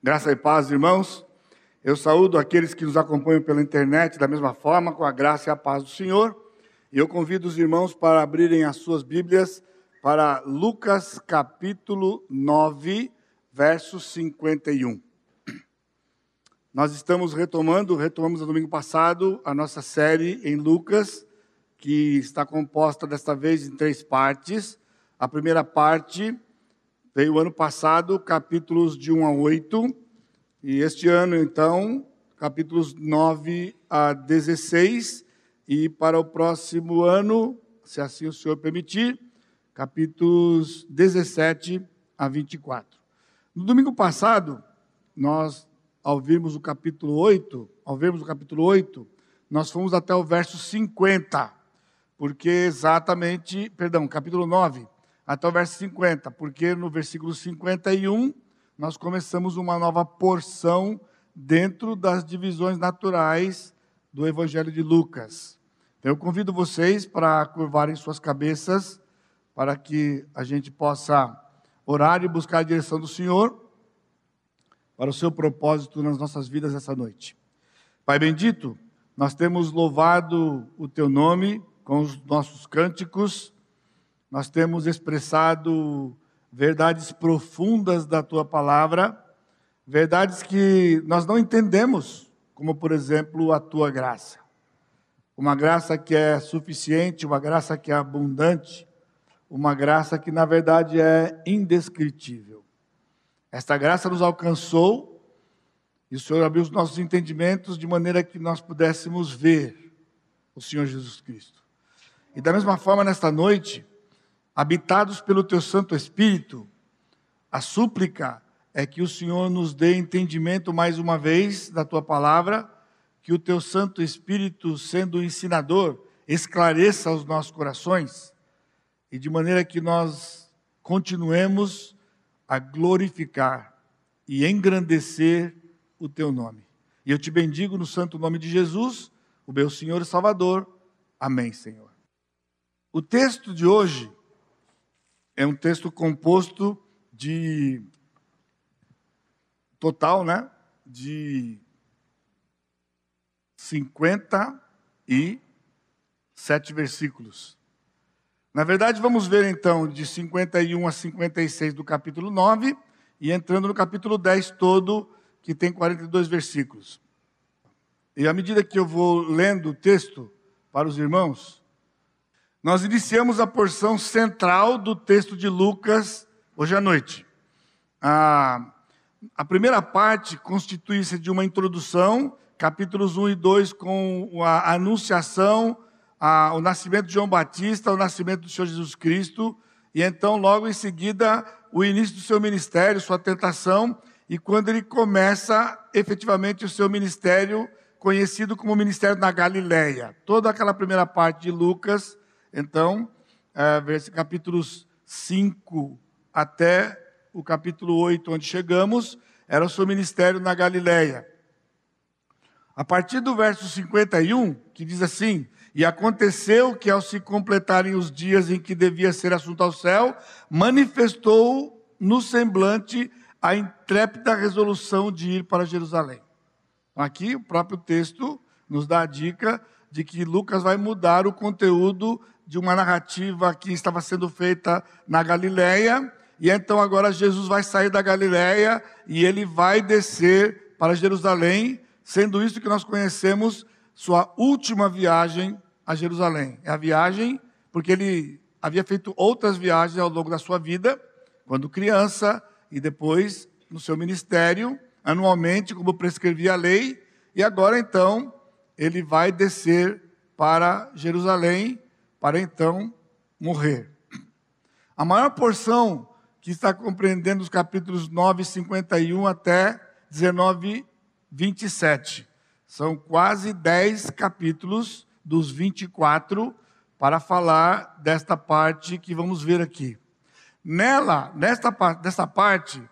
Graça e paz, irmãos. Eu saúdo aqueles que nos acompanham pela internet da mesma forma, com a graça e a paz do Senhor. E eu convido os irmãos para abrirem as suas Bíblias para Lucas capítulo 9, verso 51. Nós estamos retomando, retomamos no domingo passado, a nossa série em Lucas, que está composta desta vez em três partes. A primeira parte Veio ano passado capítulos de 1 a 8, e este ano, então, capítulos 9 a 16, e para o próximo ano, se assim o Senhor permitir, capítulos 17 a 24. No domingo passado, nós, ao vermos o capítulo 8, ao vermos o capítulo 8, nós fomos até o verso 50, porque exatamente, perdão, capítulo 9, até o verso 50, porque no versículo 51 nós começamos uma nova porção dentro das divisões naturais do Evangelho de Lucas. Então eu convido vocês para curvarem suas cabeças, para que a gente possa orar e buscar a direção do Senhor para o seu propósito nas nossas vidas essa noite. Pai bendito, nós temos louvado o teu nome com os nossos cânticos nós temos expressado verdades profundas da tua palavra, verdades que nós não entendemos, como por exemplo a tua graça. Uma graça que é suficiente, uma graça que é abundante, uma graça que na verdade é indescritível. Esta graça nos alcançou e o Senhor abriu os nossos entendimentos de maneira que nós pudéssemos ver o Senhor Jesus Cristo. E da mesma forma, nesta noite, habitados pelo teu Santo Espírito, a súplica é que o Senhor nos dê entendimento mais uma vez da tua palavra, que o teu Santo Espírito, sendo ensinador, esclareça os nossos corações e de maneira que nós continuemos a glorificar e engrandecer o teu nome. E eu te bendigo no santo nome de Jesus, o meu Senhor e Salvador. Amém, Senhor. O texto de hoje é um texto composto de total, né? De 57 versículos. Na verdade, vamos ver então de 51 a 56 do capítulo 9 e entrando no capítulo 10 todo, que tem 42 versículos. E à medida que eu vou lendo o texto para os irmãos, nós iniciamos a porção central do texto de Lucas hoje à noite. A, a primeira parte constitui-se de uma introdução, capítulos 1 e 2, com a anunciação, a, o nascimento de João Batista, o nascimento do Senhor Jesus Cristo, e então, logo em seguida, o início do seu ministério, sua tentação, e quando ele começa efetivamente o seu ministério, conhecido como ministério na Galileia. Toda aquela primeira parte de Lucas então, é, capítulos 5 até o capítulo 8, onde chegamos, era o seu ministério na Galileia. A partir do verso 51, que diz assim: E aconteceu que, ao se completarem os dias em que devia ser assunto ao céu, manifestou no semblante a intrépida resolução de ir para Jerusalém. Aqui, o próprio texto nos dá a dica de que Lucas vai mudar o conteúdo de uma narrativa que estava sendo feita na Galileia, e então agora Jesus vai sair da Galileia e ele vai descer para Jerusalém, sendo isso que nós conhecemos sua última viagem a Jerusalém. É a viagem porque ele havia feito outras viagens ao longo da sua vida, quando criança e depois no seu ministério, anualmente, como prescrevia a lei, e agora então ele vai descer para Jerusalém para então morrer. A maior porção que está compreendendo os capítulos 9, 51 até 19, 27. São quase 10 capítulos dos 24 para falar desta parte que vamos ver aqui. Nela, nesta dessa parte,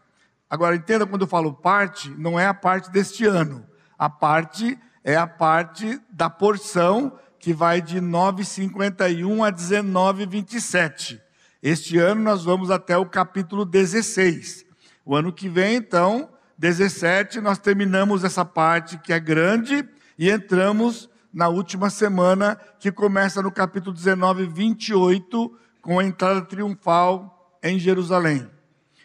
agora entenda quando eu falo parte, não é a parte deste ano. A parte é a parte da porção que vai de 9,51 a 19,27. Este ano nós vamos até o capítulo 16. O ano que vem, então, 17, nós terminamos essa parte que é grande e entramos na última semana, que começa no capítulo 19, 28, com a entrada triunfal em Jerusalém.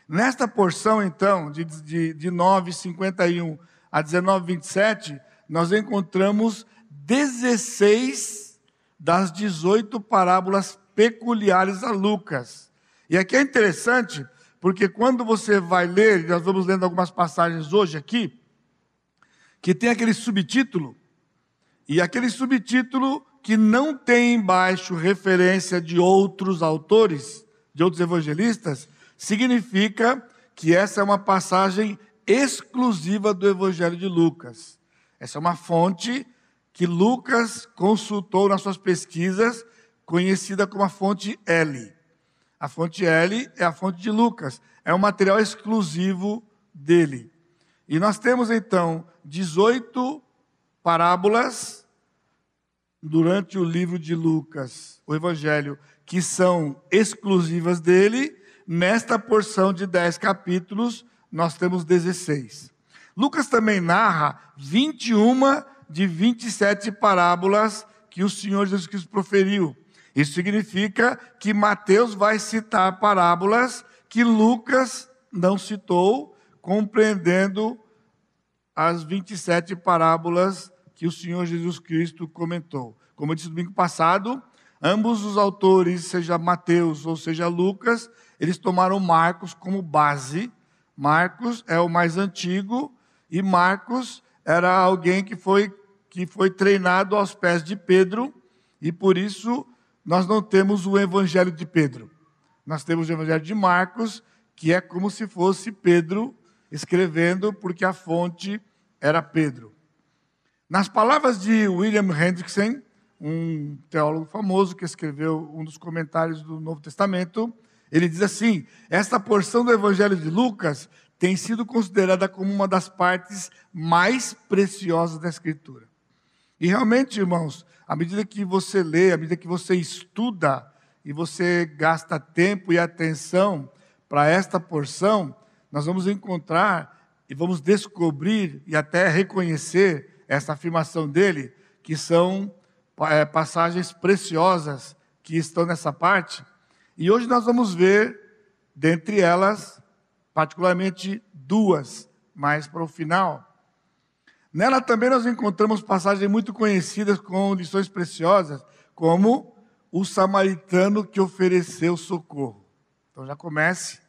Nesta porção, então, de, de, de 9, 51 a 19, 27, nós encontramos 16 das 18 parábolas peculiares a Lucas. E aqui é interessante, porque quando você vai ler, nós vamos lendo algumas passagens hoje aqui, que tem aquele subtítulo, e aquele subtítulo que não tem embaixo referência de outros autores, de outros evangelistas, significa que essa é uma passagem exclusiva do Evangelho de Lucas. Essa é uma fonte que Lucas consultou nas suas pesquisas, conhecida como a fonte L. A fonte L é a fonte de Lucas, é um material exclusivo dele. E nós temos então 18 parábolas durante o livro de Lucas, o Evangelho, que são exclusivas dele. Nesta porção de 10 capítulos, nós temos 16. Lucas também narra 21 de 27 parábolas que o Senhor Jesus Cristo proferiu. Isso significa que Mateus vai citar parábolas que Lucas não citou, compreendendo as 27 parábolas que o Senhor Jesus Cristo comentou. Como eu disse domingo passado, ambos os autores, seja Mateus ou seja Lucas, eles tomaram Marcos como base. Marcos é o mais antigo e Marcos era alguém que foi que foi treinado aos pés de Pedro, e por isso nós não temos o evangelho de Pedro. Nós temos o evangelho de Marcos, que é como se fosse Pedro escrevendo, porque a fonte era Pedro. Nas palavras de William Hendrickson, um teólogo famoso que escreveu um dos comentários do Novo Testamento, ele diz assim: esta porção do Evangelho de Lucas tem sido considerada como uma das partes mais preciosas da Escritura. E realmente, irmãos, à medida que você lê, à medida que você estuda e você gasta tempo e atenção para esta porção, nós vamos encontrar e vamos descobrir e até reconhecer essa afirmação dele, que são é, passagens preciosas que estão nessa parte. E hoje nós vamos ver, dentre elas, particularmente duas, mais para o final. Nela também nós encontramos passagens muito conhecidas com lições preciosas, como o samaritano que ofereceu socorro. Então já comece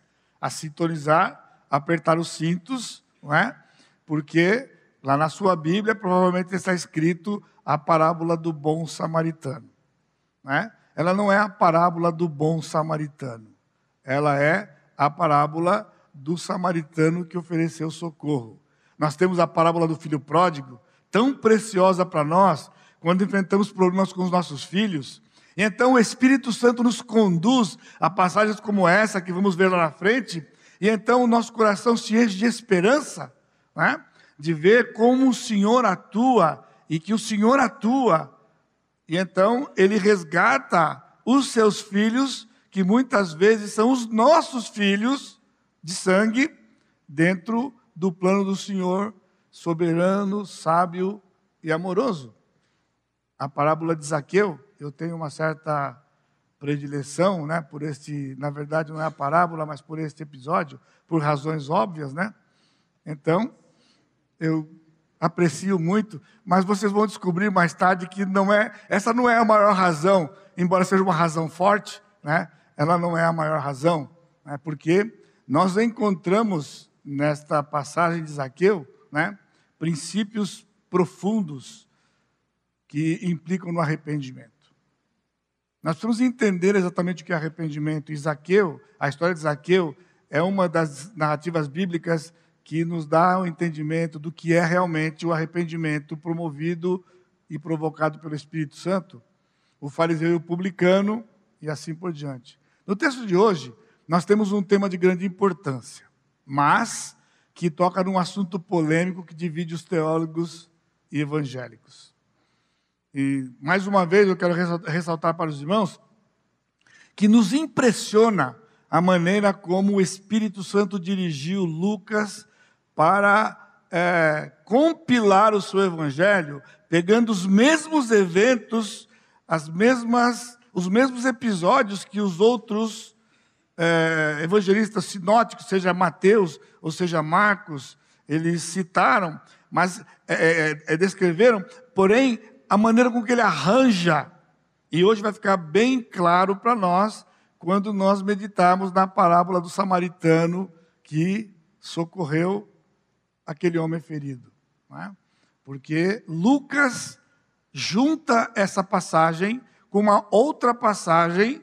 a sintonizar, apertar os cintos, não é? Porque lá na sua Bíblia provavelmente está escrito a parábola do bom samaritano, né? Ela não é a parábola do bom samaritano. Ela é a parábola do samaritano que ofereceu socorro. Nós temos a parábola do filho pródigo, tão preciosa para nós, quando enfrentamos problemas com os nossos filhos. E então o Espírito Santo nos conduz a passagens como essa, que vamos ver lá na frente, e então o nosso coração se enche de esperança, né? de ver como o Senhor atua, e que o Senhor atua, e então ele resgata os seus filhos, que muitas vezes são os nossos filhos de sangue, dentro do plano do Senhor, soberano, sábio e amoroso. A parábola de Zaqueu, eu tenho uma certa predileção, né, por este, na verdade não é a parábola, mas por este episódio, por razões óbvias, né? Então, eu aprecio muito, mas vocês vão descobrir mais tarde que não é, essa não é a maior razão, embora seja uma razão forte, né? Ela não é a maior razão, né? Porque nós encontramos nesta passagem de Zaqueu, né, princípios profundos que implicam no arrependimento. Nós precisamos entender exatamente o que é arrependimento. E Zaqueu, a história de Zaqueu, é uma das narrativas bíblicas que nos dá o um entendimento do que é realmente o arrependimento promovido e provocado pelo Espírito Santo, o fariseu e o publicano, e assim por diante. No texto de hoje, nós temos um tema de grande importância mas que toca num assunto polêmico que divide os teólogos e evangélicos. E, mais uma vez, eu quero ressaltar para os irmãos que nos impressiona a maneira como o Espírito Santo dirigiu Lucas para é, compilar o seu evangelho, pegando os mesmos eventos, as mesmas, os mesmos episódios que os outros é, evangelistas sinóticos, seja Mateus ou seja Marcos, eles citaram, mas é, é, é, descreveram, porém, a maneira com que ele arranja, e hoje vai ficar bem claro para nós, quando nós meditarmos na parábola do samaritano que socorreu aquele homem ferido. É? Porque Lucas junta essa passagem com uma outra passagem,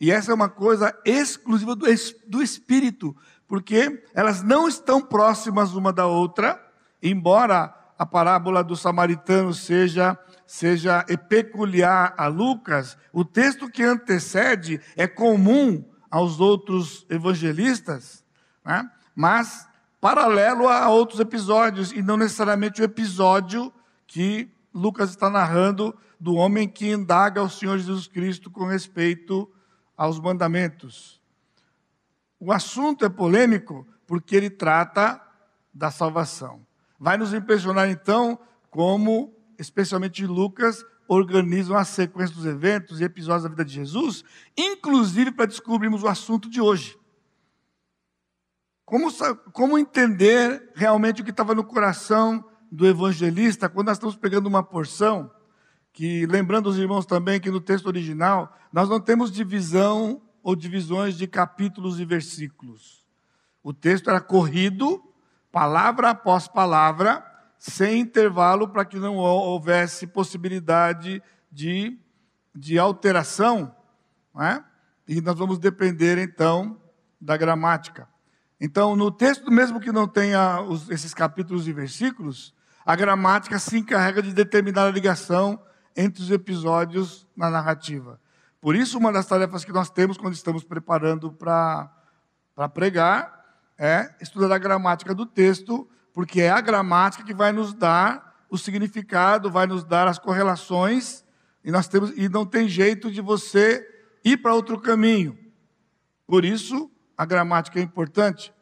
e essa é uma coisa exclusiva do, do Espírito, porque elas não estão próximas uma da outra, embora a parábola do samaritano seja seja peculiar a Lucas, o texto que antecede é comum aos outros evangelistas, né? mas paralelo a outros episódios, e não necessariamente o episódio que Lucas está narrando do homem que indaga o Senhor Jesus Cristo com respeito aos mandamentos. O assunto é polêmico porque ele trata da salvação. Vai nos impressionar então como especialmente Lucas, organizam a sequência dos eventos e episódios da vida de Jesus, inclusive para descobrirmos o assunto de hoje. Como, como entender realmente o que estava no coração do evangelista quando nós estamos pegando uma porção, que lembrando os irmãos também que no texto original nós não temos divisão ou divisões de capítulos e versículos. O texto era corrido, palavra após palavra, sem intervalo para que não houvesse possibilidade de, de alteração. É? E nós vamos depender então da gramática. Então, no texto, mesmo que não tenha os, esses capítulos e versículos, a gramática se encarrega de determinar a ligação entre os episódios na narrativa. Por isso, uma das tarefas que nós temos quando estamos preparando para pregar é estudar a gramática do texto porque é a gramática que vai nos dar o significado, vai nos dar as correlações, e nós temos e não tem jeito de você ir para outro caminho. Por isso, a gramática é importante.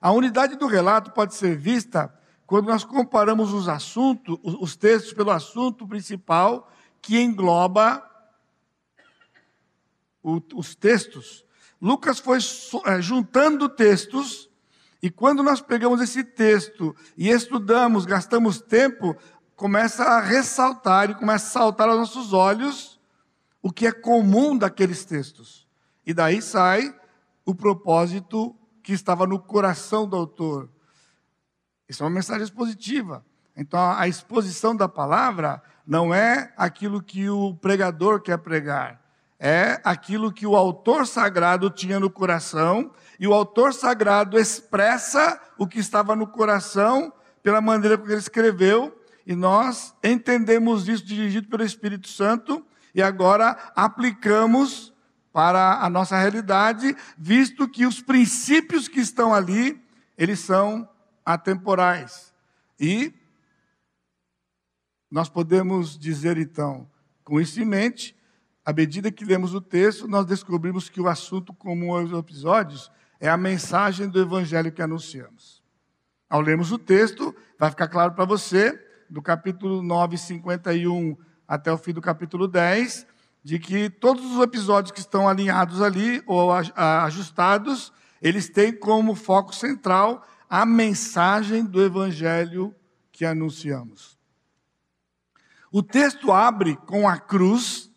A unidade do relato pode ser vista quando nós comparamos os assuntos, os textos pelo assunto principal que engloba os textos. Lucas foi eh, juntando textos e quando nós pegamos esse texto e estudamos, gastamos tempo, começa a ressaltar e começa a saltar aos nossos olhos o que é comum daqueles textos. E daí sai o propósito que estava no coração do autor. Isso é uma mensagem expositiva. Então, a exposição da palavra não é aquilo que o pregador quer pregar, é aquilo que o autor sagrado tinha no coração e o autor sagrado expressa o que estava no coração pela maneira como ele escreveu, e nós entendemos isso dirigido pelo Espírito Santo e agora aplicamos para a nossa realidade, visto que os princípios que estão ali, eles são atemporais. E nós podemos dizer então, com isso em mente, à medida que lemos o texto, nós descobrimos que o assunto comum aos episódios é a mensagem do evangelho que anunciamos. Ao lermos o texto, vai ficar claro para você, do capítulo 9, 51 até o fim do capítulo 10, de que todos os episódios que estão alinhados ali, ou ajustados, eles têm como foco central a mensagem do evangelho que anunciamos. O texto abre com a cruz,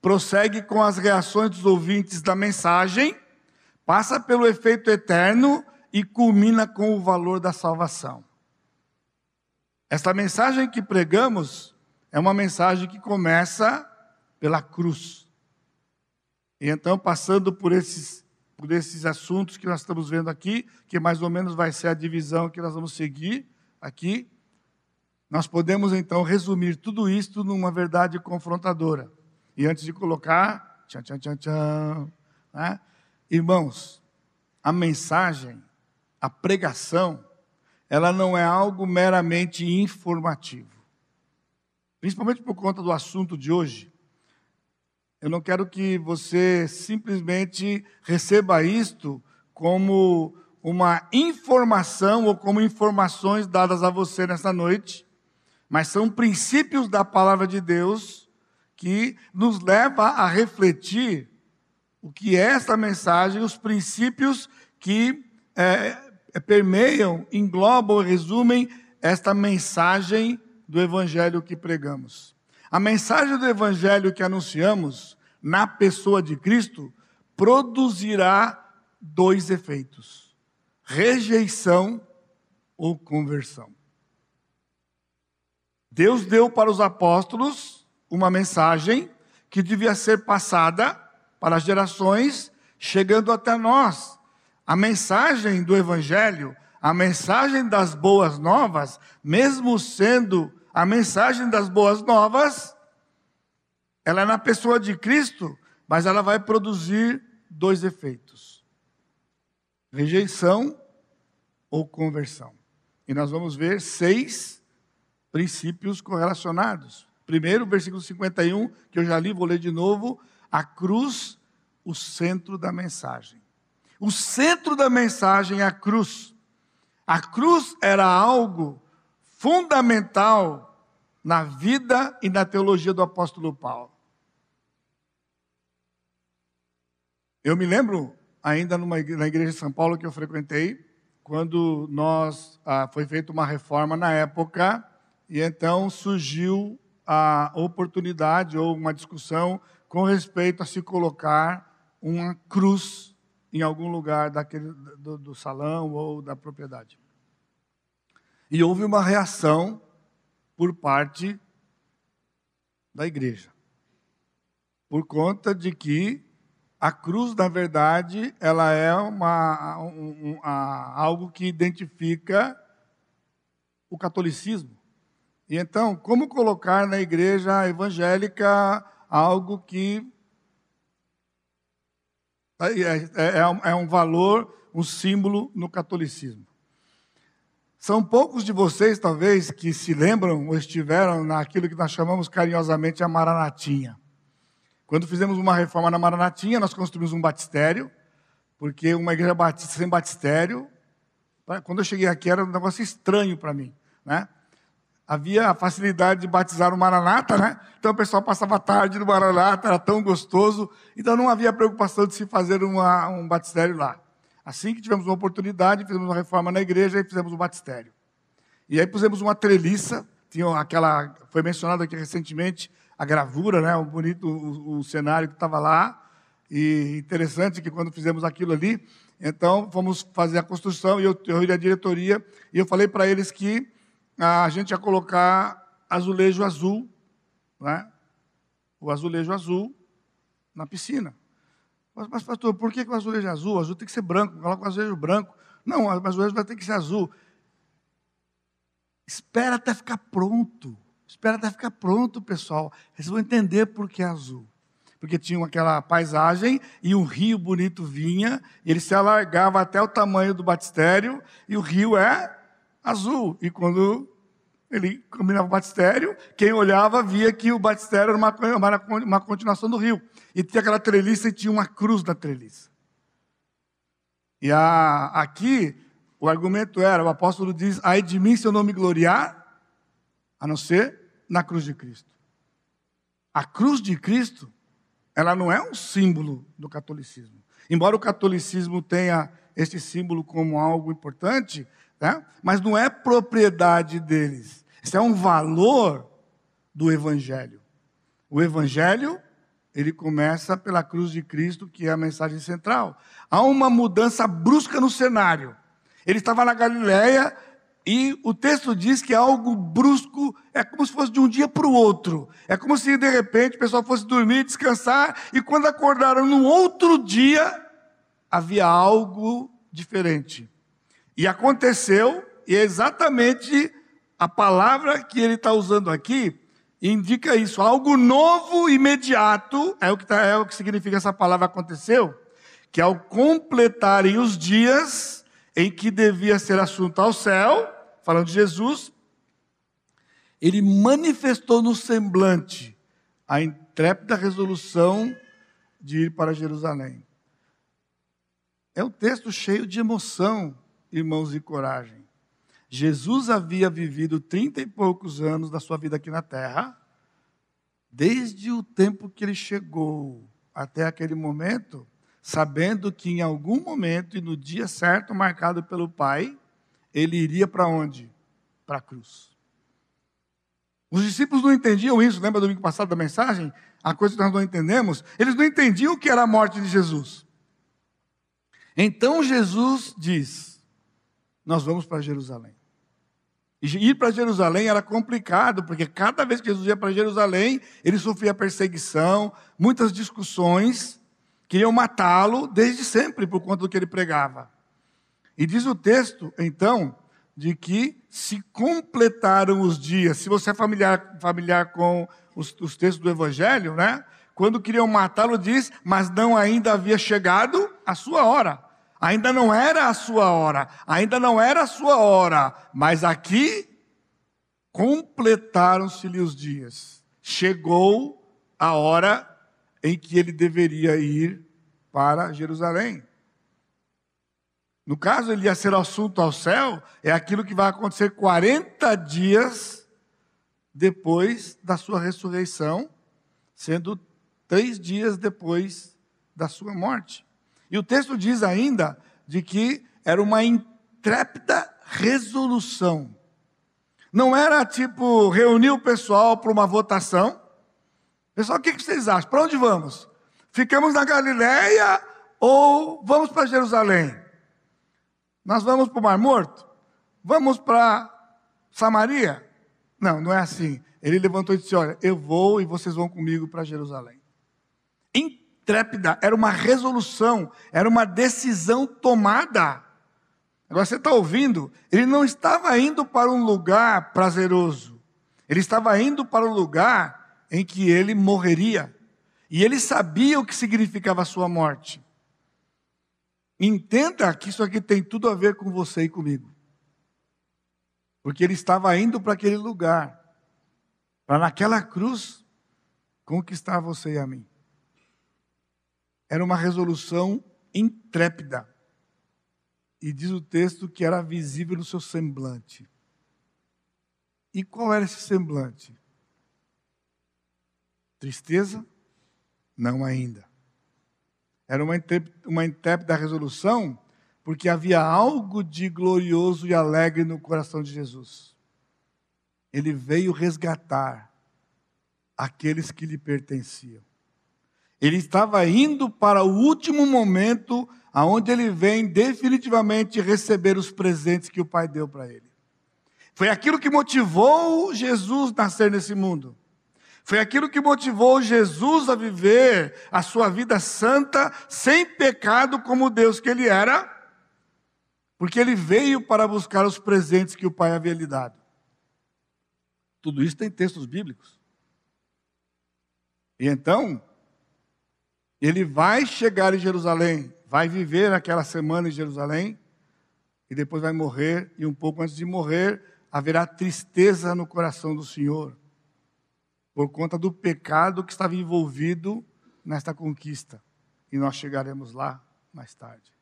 prossegue com as reações dos ouvintes da mensagem passa pelo efeito eterno e culmina com o valor da salvação. Esta mensagem que pregamos é uma mensagem que começa pela cruz. E então, passando por esses, por esses assuntos que nós estamos vendo aqui, que mais ou menos vai ser a divisão que nós vamos seguir aqui, nós podemos então resumir tudo isto numa verdade confrontadora. E antes de colocar, tchan, tchan, tchan, tchan, né? Irmãos, a mensagem, a pregação, ela não é algo meramente informativo. Principalmente por conta do assunto de hoje. Eu não quero que você simplesmente receba isto como uma informação ou como informações dadas a você nessa noite, mas são princípios da palavra de Deus que nos leva a refletir o que é essa mensagem, os princípios que é, permeiam, englobam, resumem esta mensagem do evangelho que pregamos. A mensagem do evangelho que anunciamos na pessoa de Cristo produzirá dois efeitos: rejeição ou conversão. Deus deu para os apóstolos uma mensagem que devia ser passada para as gerações, chegando até nós. A mensagem do Evangelho, a mensagem das boas novas, mesmo sendo a mensagem das boas novas, ela é na pessoa de Cristo, mas ela vai produzir dois efeitos: rejeição ou conversão. E nós vamos ver seis princípios correlacionados. Primeiro, versículo 51, que eu já li, vou ler de novo. A cruz, o centro da mensagem. O centro da mensagem é a cruz. A cruz era algo fundamental na vida e na teologia do apóstolo Paulo. Eu me lembro, ainda numa, na igreja de São Paulo que eu frequentei, quando nós ah, foi feita uma reforma na época, e então surgiu a oportunidade ou uma discussão com respeito a se colocar uma cruz em algum lugar daquele, do, do salão ou da propriedade. E houve uma reação por parte da igreja, por conta de que a cruz, na verdade, ela é uma, um, um, a, algo que identifica o catolicismo. E então, como colocar na igreja evangélica algo que é, é, é, é um valor, um símbolo no catolicismo? São poucos de vocês, talvez, que se lembram ou estiveram naquilo que nós chamamos carinhosamente a Maranatinha. Quando fizemos uma reforma na Maranatinha, nós construímos um batistério, porque uma igreja batista sem batistério, quando eu cheguei aqui era um negócio estranho para mim, né? Havia a facilidade de batizar o Maranata, né? Então o pessoal passava a tarde no Maranata, era tão gostoso, então não havia preocupação de se fazer uma, um batistério lá. Assim que tivemos uma oportunidade, fizemos uma reforma na igreja e fizemos um batistério. E aí pusemos uma treliça, tinha aquela, foi mencionado aqui recentemente, a gravura, né, o bonito o, o cenário que estava lá. E interessante que quando fizemos aquilo ali, então fomos fazer a construção e eu, eu à diretoria e eu falei para eles que a gente ia colocar azulejo azul, né? O azulejo azul na piscina. Mas, mas pastor, por que, que o azulejo é azul? O azul tem que ser branco, coloca o azulejo branco. Não, o azulejo vai ter que ser azul. Espera até ficar pronto. Espera até ficar pronto, pessoal. Vocês vão entender por que é azul. Porque tinha aquela paisagem e um rio bonito vinha, ele se alargava até o tamanho do batistério, e o rio é azul. E quando ele combinava o batistério, quem olhava via que o batistério era uma, uma, uma continuação do rio. E tinha aquela treliça e tinha uma cruz na treliça. E a, aqui, o argumento era, o apóstolo diz, ai de mim se eu não me gloriar, a não ser na cruz de Cristo. A cruz de Cristo, ela não é um símbolo do catolicismo. Embora o catolicismo tenha este símbolo como algo importante, né? mas não é propriedade deles. Isso é um valor do Evangelho. O Evangelho, ele começa pela cruz de Cristo, que é a mensagem central. Há uma mudança brusca no cenário. Ele estava na Galiléia, e o texto diz que é algo brusco, é como se fosse de um dia para o outro. É como se de repente o pessoal fosse dormir, descansar, e quando acordaram no outro dia, havia algo diferente. E aconteceu, e é exatamente a palavra que ele está usando aqui indica isso. Algo novo, imediato, é o que, tá, é o que significa essa palavra aconteceu, que ao completarem os dias em que devia ser assunto ao céu, falando de Jesus, ele manifestou no semblante a intrépida resolução de ir para Jerusalém. É um texto cheio de emoção, irmãos, e coragem. Jesus havia vivido trinta e poucos anos da sua vida aqui na terra, desde o tempo que ele chegou até aquele momento, sabendo que em algum momento e no dia certo marcado pelo Pai, ele iria para onde? Para a cruz. Os discípulos não entendiam isso, lembra do domingo passado da mensagem? A coisa que nós não entendemos. Eles não entendiam o que era a morte de Jesus. Então Jesus diz: Nós vamos para Jerusalém. E ir para Jerusalém era complicado, porque cada vez que Jesus ia para Jerusalém, ele sofria perseguição, muitas discussões, queriam matá-lo desde sempre por conta do que ele pregava. E diz o texto, então, de que se completaram os dias. Se você é familiar, familiar com os, os textos do Evangelho, né? Quando queriam matá-lo, diz, mas não ainda havia chegado a sua hora. Ainda não era a sua hora, ainda não era a sua hora, mas aqui completaram-se-lhe os dias. Chegou a hora em que ele deveria ir para Jerusalém. No caso, ele ia ser assunto ao céu, é aquilo que vai acontecer 40 dias depois da sua ressurreição, sendo três dias depois da sua morte. E o texto diz ainda de que era uma intrépida resolução. Não era tipo reunir o pessoal para uma votação. Pessoal, o que vocês acham? Para onde vamos? Ficamos na Galileia ou vamos para Jerusalém? Nós vamos para o Mar Morto? Vamos para Samaria? Não, não é assim. Ele levantou e disse: Olha, eu vou e vocês vão comigo para Jerusalém trépida, era uma resolução, era uma decisão tomada. Agora você está ouvindo? Ele não estava indo para um lugar prazeroso, ele estava indo para um lugar em que ele morreria. E ele sabia o que significava a sua morte. Entenda que isso aqui tem tudo a ver com você e comigo. Porque ele estava indo para aquele lugar, para naquela cruz conquistar você e a mim. Era uma resolução intrépida. E diz o texto que era visível no seu semblante. E qual era esse semblante? Tristeza? Não ainda. Era uma, intrépida resolução, porque havia algo de glorioso e alegre no coração de Jesus. Ele veio resgatar aqueles que lhe pertenciam. Ele estava indo para o último momento aonde ele vem definitivamente receber os presentes que o Pai deu para ele. Foi aquilo que motivou Jesus nascer nesse mundo. Foi aquilo que motivou Jesus a viver a sua vida santa, sem pecado, como Deus que ele era, porque ele veio para buscar os presentes que o Pai havia lhe dado. Tudo isso tem textos bíblicos. E então, ele vai chegar em Jerusalém, vai viver aquela semana em Jerusalém, e depois vai morrer, e um pouco antes de morrer, haverá tristeza no coração do Senhor, por conta do pecado que estava envolvido nesta conquista. E nós chegaremos lá mais tarde.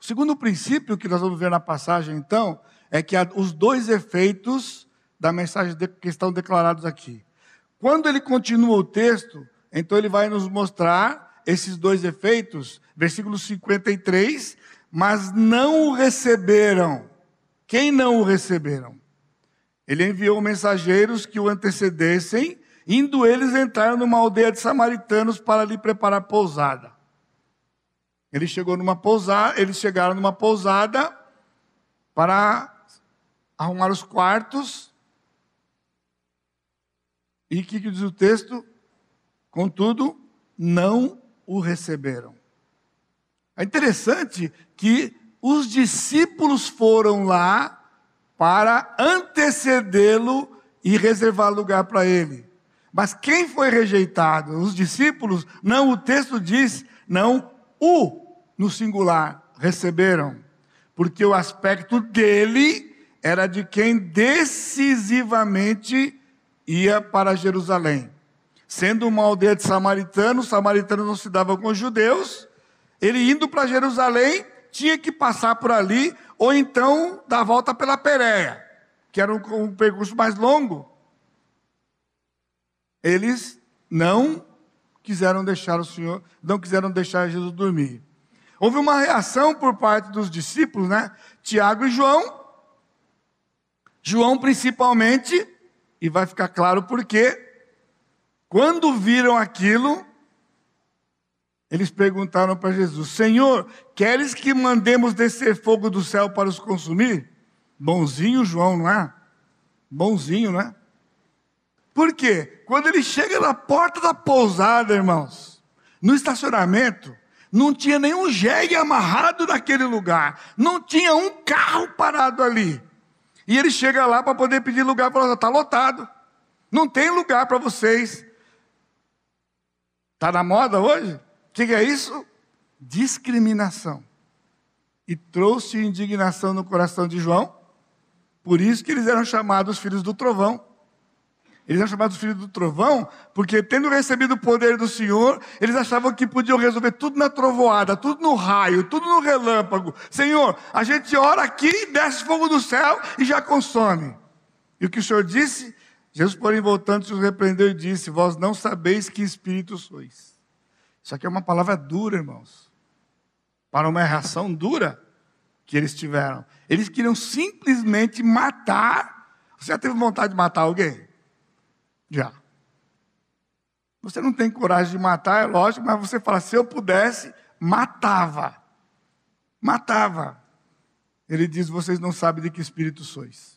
O segundo princípio que nós vamos ver na passagem, então, é que os dois efeitos da mensagem que estão declarados aqui. Quando ele continua o texto, então ele vai nos mostrar esses dois efeitos, versículo 53, mas não o receberam. Quem não o receberam? Ele enviou mensageiros que o antecedessem, indo eles entrar numa aldeia de samaritanos para lhe preparar pousada. Ele chegou numa pousada, eles chegaram numa pousada para arrumar os quartos. E o que, que diz o texto? Contudo, não o receberam. É interessante que os discípulos foram lá para antecedê-lo e reservar lugar para ele. Mas quem foi rejeitado? Os discípulos? Não, o texto diz, não, o no singular receberam, porque o aspecto dele era de quem decisivamente ia para Jerusalém. Sendo uma aldeia de samaritanos, os samaritanos não se davam com os judeus, Ele indo para Jerusalém, tinha que passar por ali, ou então dar volta pela Pérea, que era um, um percurso mais longo. Eles não quiseram deixar o Senhor, não quiseram deixar Jesus dormir. Houve uma reação por parte dos discípulos, né? Tiago e João. João principalmente, e vai ficar claro por quê. Quando viram aquilo, eles perguntaram para Jesus: Senhor, queres que mandemos descer fogo do céu para os consumir? Bonzinho João, não é? Bonzinho, não é? Por quê? Quando ele chega na porta da pousada, irmãos, no estacionamento, não tinha nenhum jegue amarrado naquele lugar, não tinha um carro parado ali. E ele chega lá para poder pedir lugar, fala: está lotado, não tem lugar para vocês. Está na moda hoje? O que é isso? Discriminação. E trouxe indignação no coração de João, por isso que eles eram chamados filhos do trovão. Eles eram chamados filhos do trovão, porque tendo recebido o poder do Senhor, eles achavam que podiam resolver tudo na trovoada, tudo no raio, tudo no relâmpago. Senhor, a gente ora aqui, desce fogo do céu e já consome. E o que o Senhor disse? Jesus, porém, voltando, se os repreendeu e disse: Vós não sabeis que espírito sois. Isso aqui é uma palavra dura, irmãos. Para uma reação dura que eles tiveram. Eles queriam simplesmente matar. Você já teve vontade de matar alguém? Já. Você não tem coragem de matar, é lógico, mas você fala: se eu pudesse, matava. Matava. Ele diz: vocês não sabem de que espírito sois.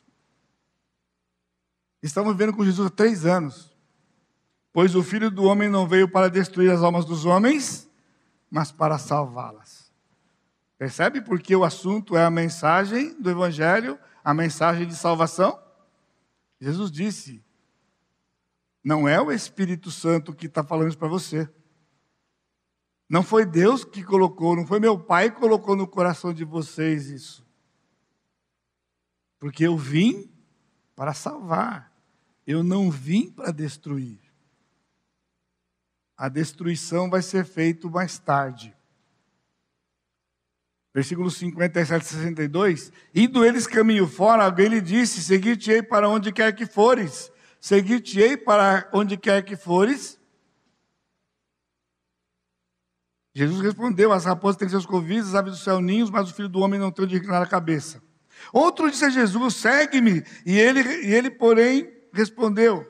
Estamos vivendo com Jesus há três anos. Pois o filho do homem não veio para destruir as almas dos homens, mas para salvá-las. Percebe porque o assunto é a mensagem do Evangelho, a mensagem de salvação? Jesus disse: não é o Espírito Santo que está falando isso para você. Não foi Deus que colocou, não foi meu pai que colocou no coração de vocês isso. Porque eu vim para salvar, eu não vim para destruir. A destruição vai ser feita mais tarde. Versículos 57 e 62. Indo eles caminho fora, alguém lhe disse: Seguir-te-ei para onde quer que fores. Seguir-te-ei para onde quer que fores. Jesus respondeu: As raposas têm seus covis, as aves do céu ninhos, mas o filho do homem não tem onde reclinar a cabeça. Outro disse a Jesus: Segue-me. E ele, e ele, porém, respondeu: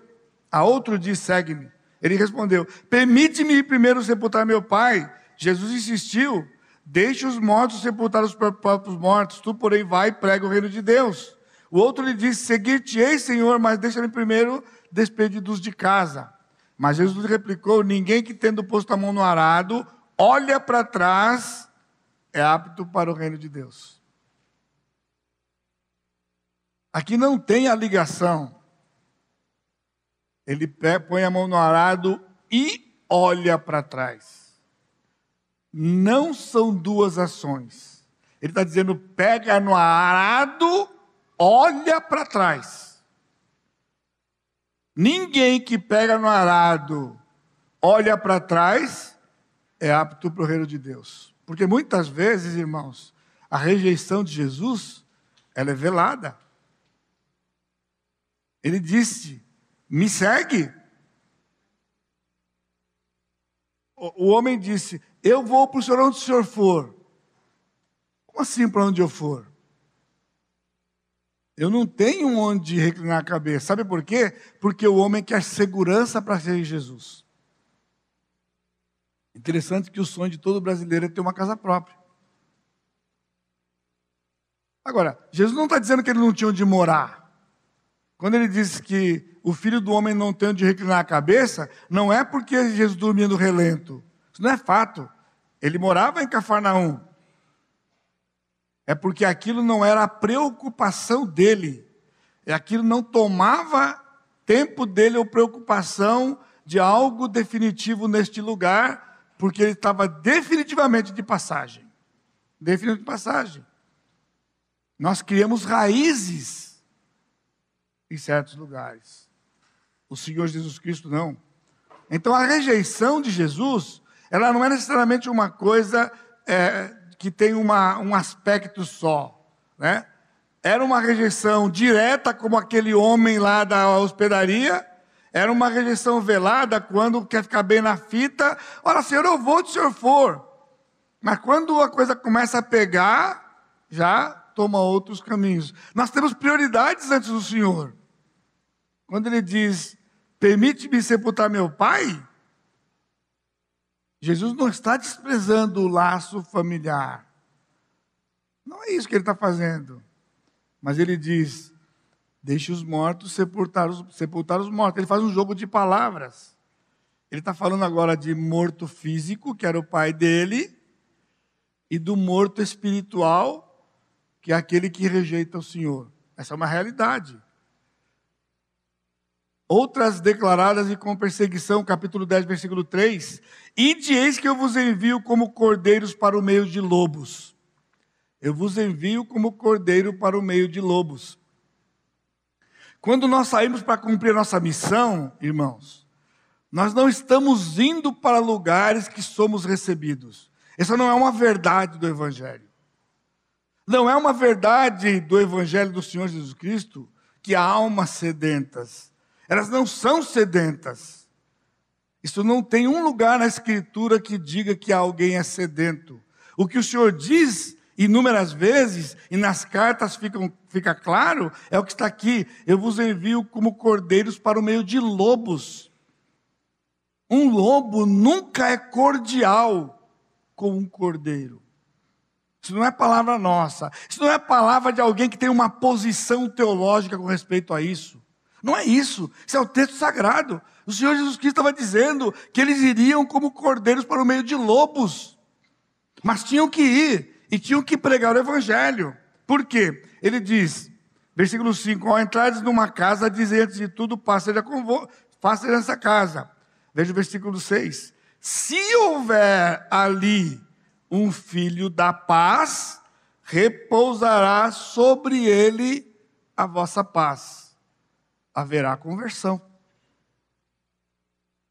A outro disse: Segue-me. Ele respondeu: Permite-me primeiro sepultar meu pai. Jesus insistiu: Deixe os mortos sepultar os próprios mortos. Tu, porém, vai e prega o reino de Deus. O outro lhe disse: Seguir-te-ei, Senhor, mas deixa-me primeiro despedidos de casa. Mas Jesus replicou: Ninguém que tendo posto a mão no arado, olha para trás, é apto para o reino de Deus. Aqui não tem a ligação. Ele põe a mão no arado e olha para trás. Não são duas ações. Ele está dizendo: pega no arado olha para trás. Ninguém que pega no arado, olha para trás, é apto para o reino de Deus. Porque muitas vezes, irmãos, a rejeição de Jesus, ela é velada. Ele disse: Me segue. O, homem disse: Eu vou para o senhor onde o senhor for. Como assim para onde eu for? Eu não tenho onde reclinar a cabeça. Sabe por quê? Porque o homem quer segurança para ser Jesus. Interessante que o sonho de todo brasileiro é ter uma casa própria. Agora, Jesus não está dizendo que ele não tinha onde morar. Quando ele diz que o filho do homem não tem onde reclinar a cabeça, não é porque Jesus dormia no relento. Isso não é fato. Ele morava em Cafarnaum é porque aquilo não era a preocupação dele, é aquilo não tomava tempo dele ou preocupação de algo definitivo neste lugar, porque ele estava definitivamente de passagem. Definitivamente de passagem. Nós criamos raízes em certos lugares. O Senhor Jesus Cristo não. Então a rejeição de Jesus, ela não é necessariamente uma coisa é, que tem uma, um aspecto só. Né? Era uma rejeição direta, como aquele homem lá da hospedaria, era uma rejeição velada, quando quer ficar bem na fita, olha, Senhor, eu vou se o Senhor for. Mas quando a coisa começa a pegar, já toma outros caminhos. Nós temos prioridades antes do Senhor. Quando ele diz, permite-me sepultar meu pai, Jesus não está desprezando o laço familiar. Não é isso que ele está fazendo. Mas ele diz: deixe os mortos sepultar os, sepultar os mortos. Ele faz um jogo de palavras. Ele está falando agora de morto físico, que era o pai dele, e do morto espiritual, que é aquele que rejeita o Senhor. Essa é uma realidade. Outras declaradas e com perseguição, capítulo 10, versículo 3. Ide eis que eu vos envio como cordeiros para o meio de lobos. Eu vos envio como cordeiro para o meio de lobos. Quando nós saímos para cumprir a nossa missão, irmãos, nós não estamos indo para lugares que somos recebidos. Essa não é uma verdade do Evangelho. Não é uma verdade do Evangelho do Senhor Jesus Cristo que há almas sedentas. Elas não são sedentas. Isso não tem um lugar na Escritura que diga que alguém é sedento. O que o Senhor diz inúmeras vezes, e nas cartas fica claro, é o que está aqui: eu vos envio como cordeiros para o meio de lobos. Um lobo nunca é cordial com um cordeiro. Isso não é palavra nossa. Isso não é palavra de alguém que tem uma posição teológica com respeito a isso. Não é isso. Isso é o texto sagrado. O Senhor Jesus Cristo estava dizendo que eles iriam como cordeiros para o meio de lobos. Mas tinham que ir e tinham que pregar o evangelho. Por quê? Ele diz, versículo 5: Ao entrares numa casa, dizem antes de tudo, faça nessa casa. Veja o versículo 6. Se houver ali um filho da paz, repousará sobre ele a vossa paz. Haverá conversão.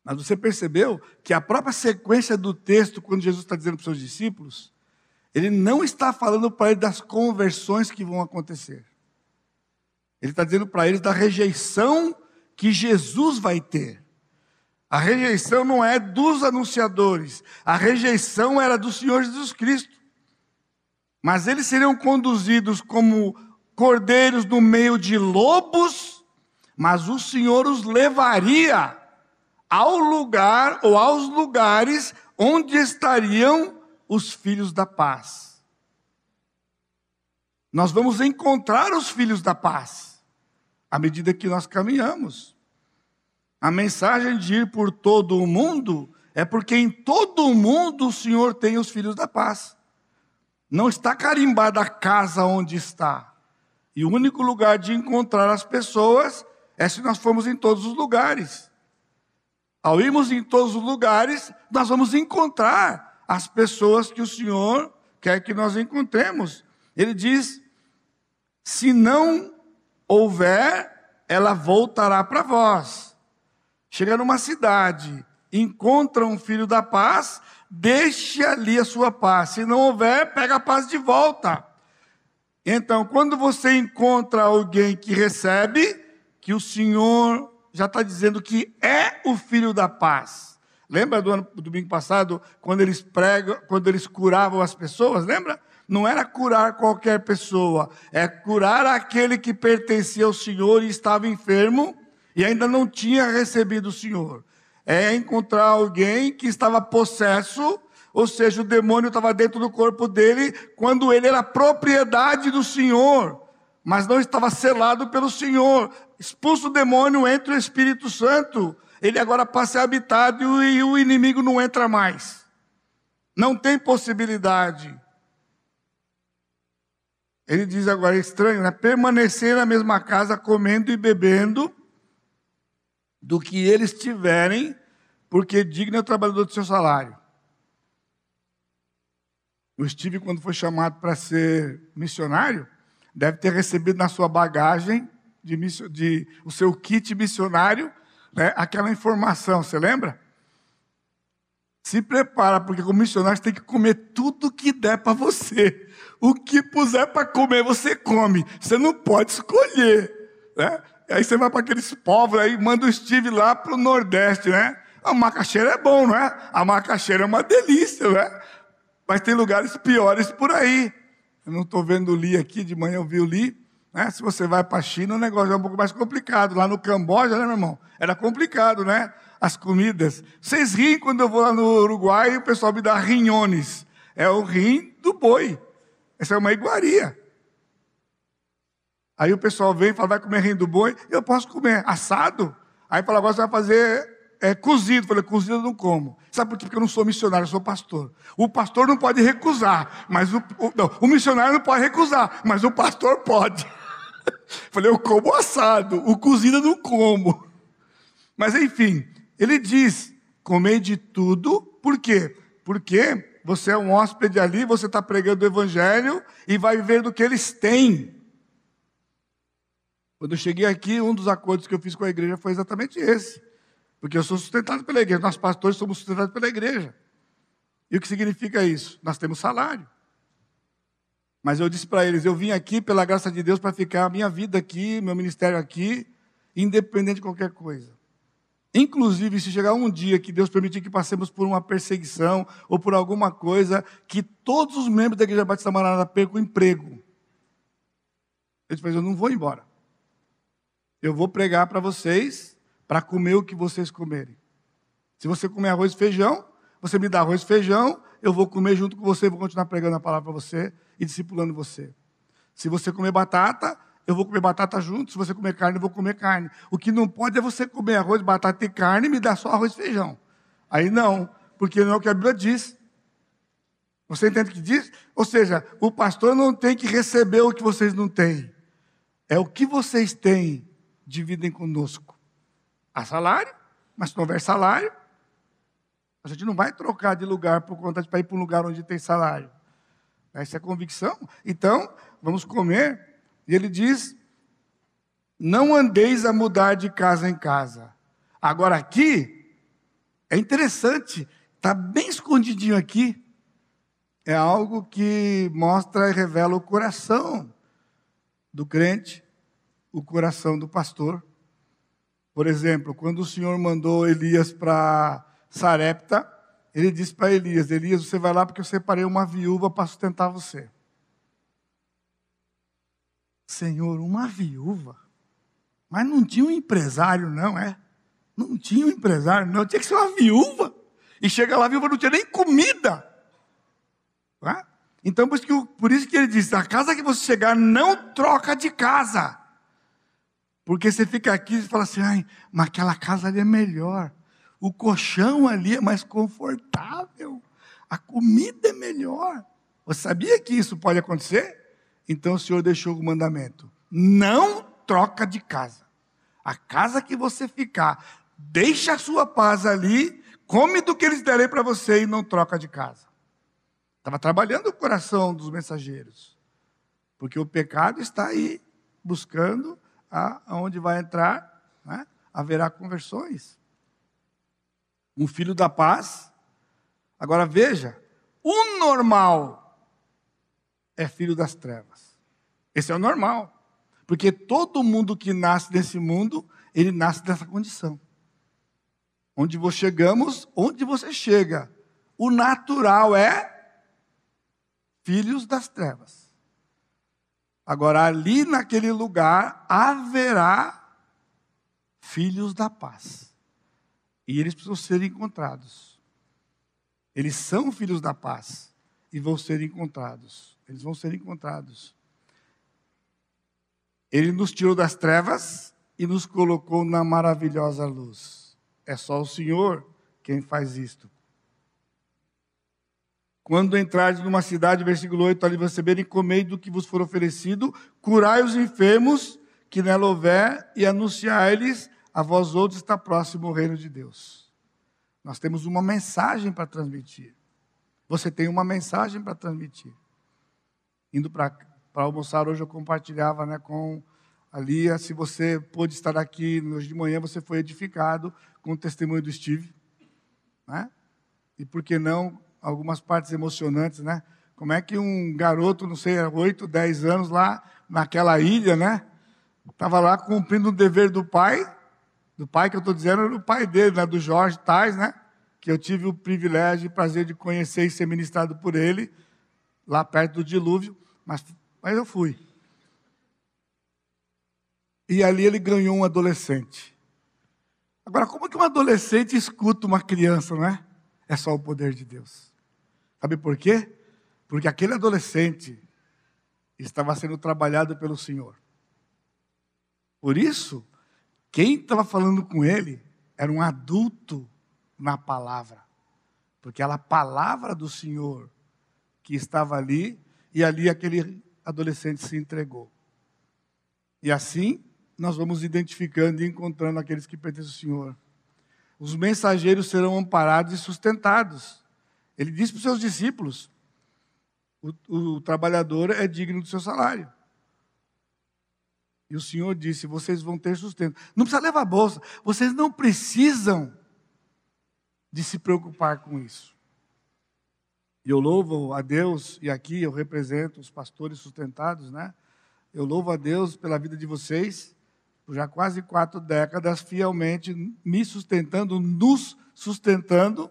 Mas você percebeu que a própria sequência do texto, quando Jesus está dizendo para os seus discípulos, ele não está falando para eles das conversões que vão acontecer. Ele está dizendo para eles da rejeição que Jesus vai ter. A rejeição não é dos anunciadores, a rejeição era do Senhor Jesus Cristo. Mas eles seriam conduzidos como cordeiros no meio de lobos, mas o Senhor os levaria ao lugar ou aos lugares onde estariam os filhos da paz. Nós vamos encontrar os filhos da paz à medida que nós caminhamos. A mensagem de ir por todo o mundo é porque em todo o mundo o Senhor tem os filhos da paz. Não está carimbada a casa onde está. E o único lugar de encontrar as pessoas é se nós formos em todos os lugares. Ao irmos em todos os lugares, nós vamos encontrar as pessoas que o Senhor quer que nós encontremos. Ele diz: se não houver, ela voltará para vós. Chega numa cidade, encontra um filho da paz, deixe ali a sua paz. Se não houver, pega a paz de volta. Então, quando você encontra alguém que recebe, que o Senhor já está dizendo que é o filho da paz. Lembra do, ano, do domingo passado, quando eles pregam, quando eles curavam as pessoas? Lembra? Não era curar qualquer pessoa, é curar aquele que pertencia ao Senhor e estava enfermo e ainda não tinha recebido o Senhor. É encontrar alguém que estava possesso, ou seja, o demônio estava dentro do corpo dele quando ele era propriedade do Senhor, mas não estava selado pelo Senhor. Expulso o demônio, entra o Espírito Santo ele agora passa a habitado e o inimigo não entra mais. Não tem possibilidade. Ele diz agora, é estranho, né? Permanecer na mesma casa comendo e bebendo do que eles tiverem, porque digno é o trabalhador do seu salário. O Steve, quando foi chamado para ser missionário, deve ter recebido na sua bagagem de, de, o seu kit missionário né, aquela informação, você lembra? Se prepara, porque como missionário tem que comer tudo que der para você. O que puser para comer, você come. Você não pode escolher. Né? Aí você vai para aqueles povos aí, manda o Steve lá para o Nordeste, né? A macaxeira é bom, não é? A macaxeira é uma delícia, né? Mas tem lugares piores por aí. Eu não estou vendo o Li aqui, de manhã eu vi o Li. Né? Se você vai para a China, o negócio é um pouco mais complicado. Lá no Camboja, né, meu irmão? Era complicado, né? As comidas. Vocês riem quando eu vou lá no Uruguai e o pessoal me dá rinhones. É o rim do boi. Essa é uma iguaria. Aí o pessoal vem e fala, vai comer rim do boi? Eu posso comer assado. Aí fala, agora você vai fazer é, cozido. Eu falei, cozido eu não como. Sabe por quê? Porque eu não sou missionário, eu sou pastor. O pastor não pode recusar, mas o, o, não, o missionário não pode recusar, mas o pastor pode. falei, eu como assado, o cozido eu não como. Mas enfim, ele diz, comei de tudo, por quê? Porque você é um hóspede ali, você está pregando o evangelho e vai viver do que eles têm. Quando eu cheguei aqui, um dos acordos que eu fiz com a igreja foi exatamente esse. Porque eu sou sustentado pela igreja, nós pastores somos sustentados pela igreja. E o que significa isso? Nós temos salário. Mas eu disse para eles: eu vim aqui pela graça de Deus para ficar a minha vida aqui, meu ministério aqui, independente de qualquer coisa. Inclusive, se chegar um dia que Deus permitir que passemos por uma perseguição ou por alguma coisa, que todos os membros da Igreja Batista Maranata percam o emprego. Eu disse, eu não vou embora. Eu vou pregar para vocês, para comer o que vocês comerem. Se você comer arroz e feijão, você me dá arroz e feijão, eu vou comer junto com você, vou continuar pregando a palavra para você e discipulando você. Se você comer batata, eu vou comer batata junto. Se você comer carne, eu vou comer carne. O que não pode é você comer arroz, batata e carne e me dar só arroz e feijão. Aí não, porque não é o que a Bíblia diz. Você entende o que diz? Ou seja, o pastor não tem que receber o que vocês não têm. É o que vocês têm dividem conosco. Há salário, mas se não houver salário, a gente não vai trocar de lugar por conta de para ir para um lugar onde tem salário. Essa é a convicção. Então, vamos comer. E ele diz: não andeis a mudar de casa em casa. Agora, aqui, é interessante, está bem escondidinho aqui. É algo que mostra e revela o coração do crente o coração do pastor. Por exemplo, quando o Senhor mandou Elias para Sarepta, ele disse para Elias: Elias, você vai lá porque eu separei uma viúva para sustentar você. Senhor, uma viúva? Mas não tinha um empresário, não, é? Não tinha um empresário, não. Tinha que ser uma viúva. E chega lá, a viúva não tinha nem comida. É? Então, por isso, que, por isso que ele disse: a casa que você chegar, não troca de casa. Porque você fica aqui e fala assim, ai, mas aquela casa ali é melhor. O colchão ali é mais confortável. A comida é melhor. Você sabia que isso pode acontecer? Então o Senhor deixou o mandamento: não troca de casa. A casa que você ficar, deixa a sua paz ali, come do que eles derem para você e não troca de casa. Estava trabalhando o coração dos mensageiros. Porque o pecado está aí buscando aonde vai entrar, né, haverá conversões. Um filho da paz. Agora veja, o normal é filho das trevas. Esse é o normal. Porque todo mundo que nasce nesse mundo, ele nasce dessa condição. Onde você chegamos, onde você chega. O natural é filhos das trevas. Agora, ali naquele lugar haverá filhos da paz. E eles precisam ser encontrados. Eles são filhos da paz e vão ser encontrados. Eles vão ser encontrados. Ele nos tirou das trevas e nos colocou na maravilhosa luz. É só o Senhor quem faz isto. Quando entrardes numa cidade, versículo 8, ali receberem, comei do que vos for oferecido, curai os enfermos que nela houver e anunciai-lhes, a vós outros está próximo o reino de Deus. Nós temos uma mensagem para transmitir. Você tem uma mensagem para transmitir. Indo para almoçar hoje eu compartilhava né, com a Lia, se você pôde estar aqui hoje de manhã, você foi edificado com o testemunho do Steve. Né? e por que não algumas partes emocionantes, né? Como é que um garoto, não sei, 8, 10 anos lá naquela ilha, né? Estava lá cumprindo o dever do pai, do pai que eu estou dizendo, do pai dele, né? do Jorge Tais, né? Que eu tive o privilégio e prazer de conhecer e ser ministrado por ele, lá perto do dilúvio, mas, mas eu fui. E ali ele ganhou um adolescente. Agora, como que um adolescente escuta uma criança, não é? É só o poder de Deus. Sabe por quê? Porque aquele adolescente estava sendo trabalhado pelo Senhor. Por isso, quem estava falando com ele era um adulto na palavra. Porque era a palavra do Senhor que estava ali, e ali aquele adolescente se entregou. E assim, nós vamos identificando e encontrando aqueles que pertencem ao Senhor. Os mensageiros serão amparados e sustentados. Ele disse para os seus discípulos: o, o trabalhador é digno do seu salário. E o Senhor disse: vocês vão ter sustento. Não precisa levar bolsa. Vocês não precisam de se preocupar com isso. E eu louvo a Deus, e aqui eu represento os pastores sustentados, né? Eu louvo a Deus pela vida de vocês, por já quase quatro décadas, fielmente me sustentando, nos sustentando,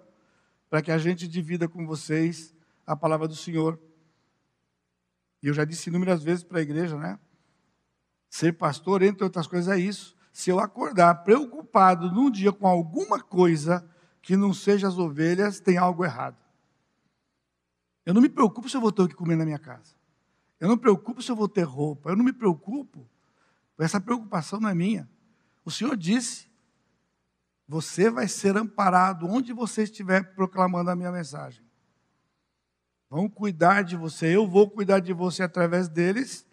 para que a gente divida com vocês a palavra do Senhor. E eu já disse inúmeras vezes para a igreja, né? Ser pastor, entre outras coisas, é isso. Se eu acordar preocupado num dia com alguma coisa que não seja as ovelhas, tem algo errado. Eu não me preocupo se eu vou ter o que comer na minha casa. Eu não me preocupo se eu vou ter roupa. Eu não me preocupo. Essa preocupação não é minha. O Senhor disse: você vai ser amparado onde você estiver proclamando a minha mensagem. Vão cuidar de você, eu vou cuidar de você através deles,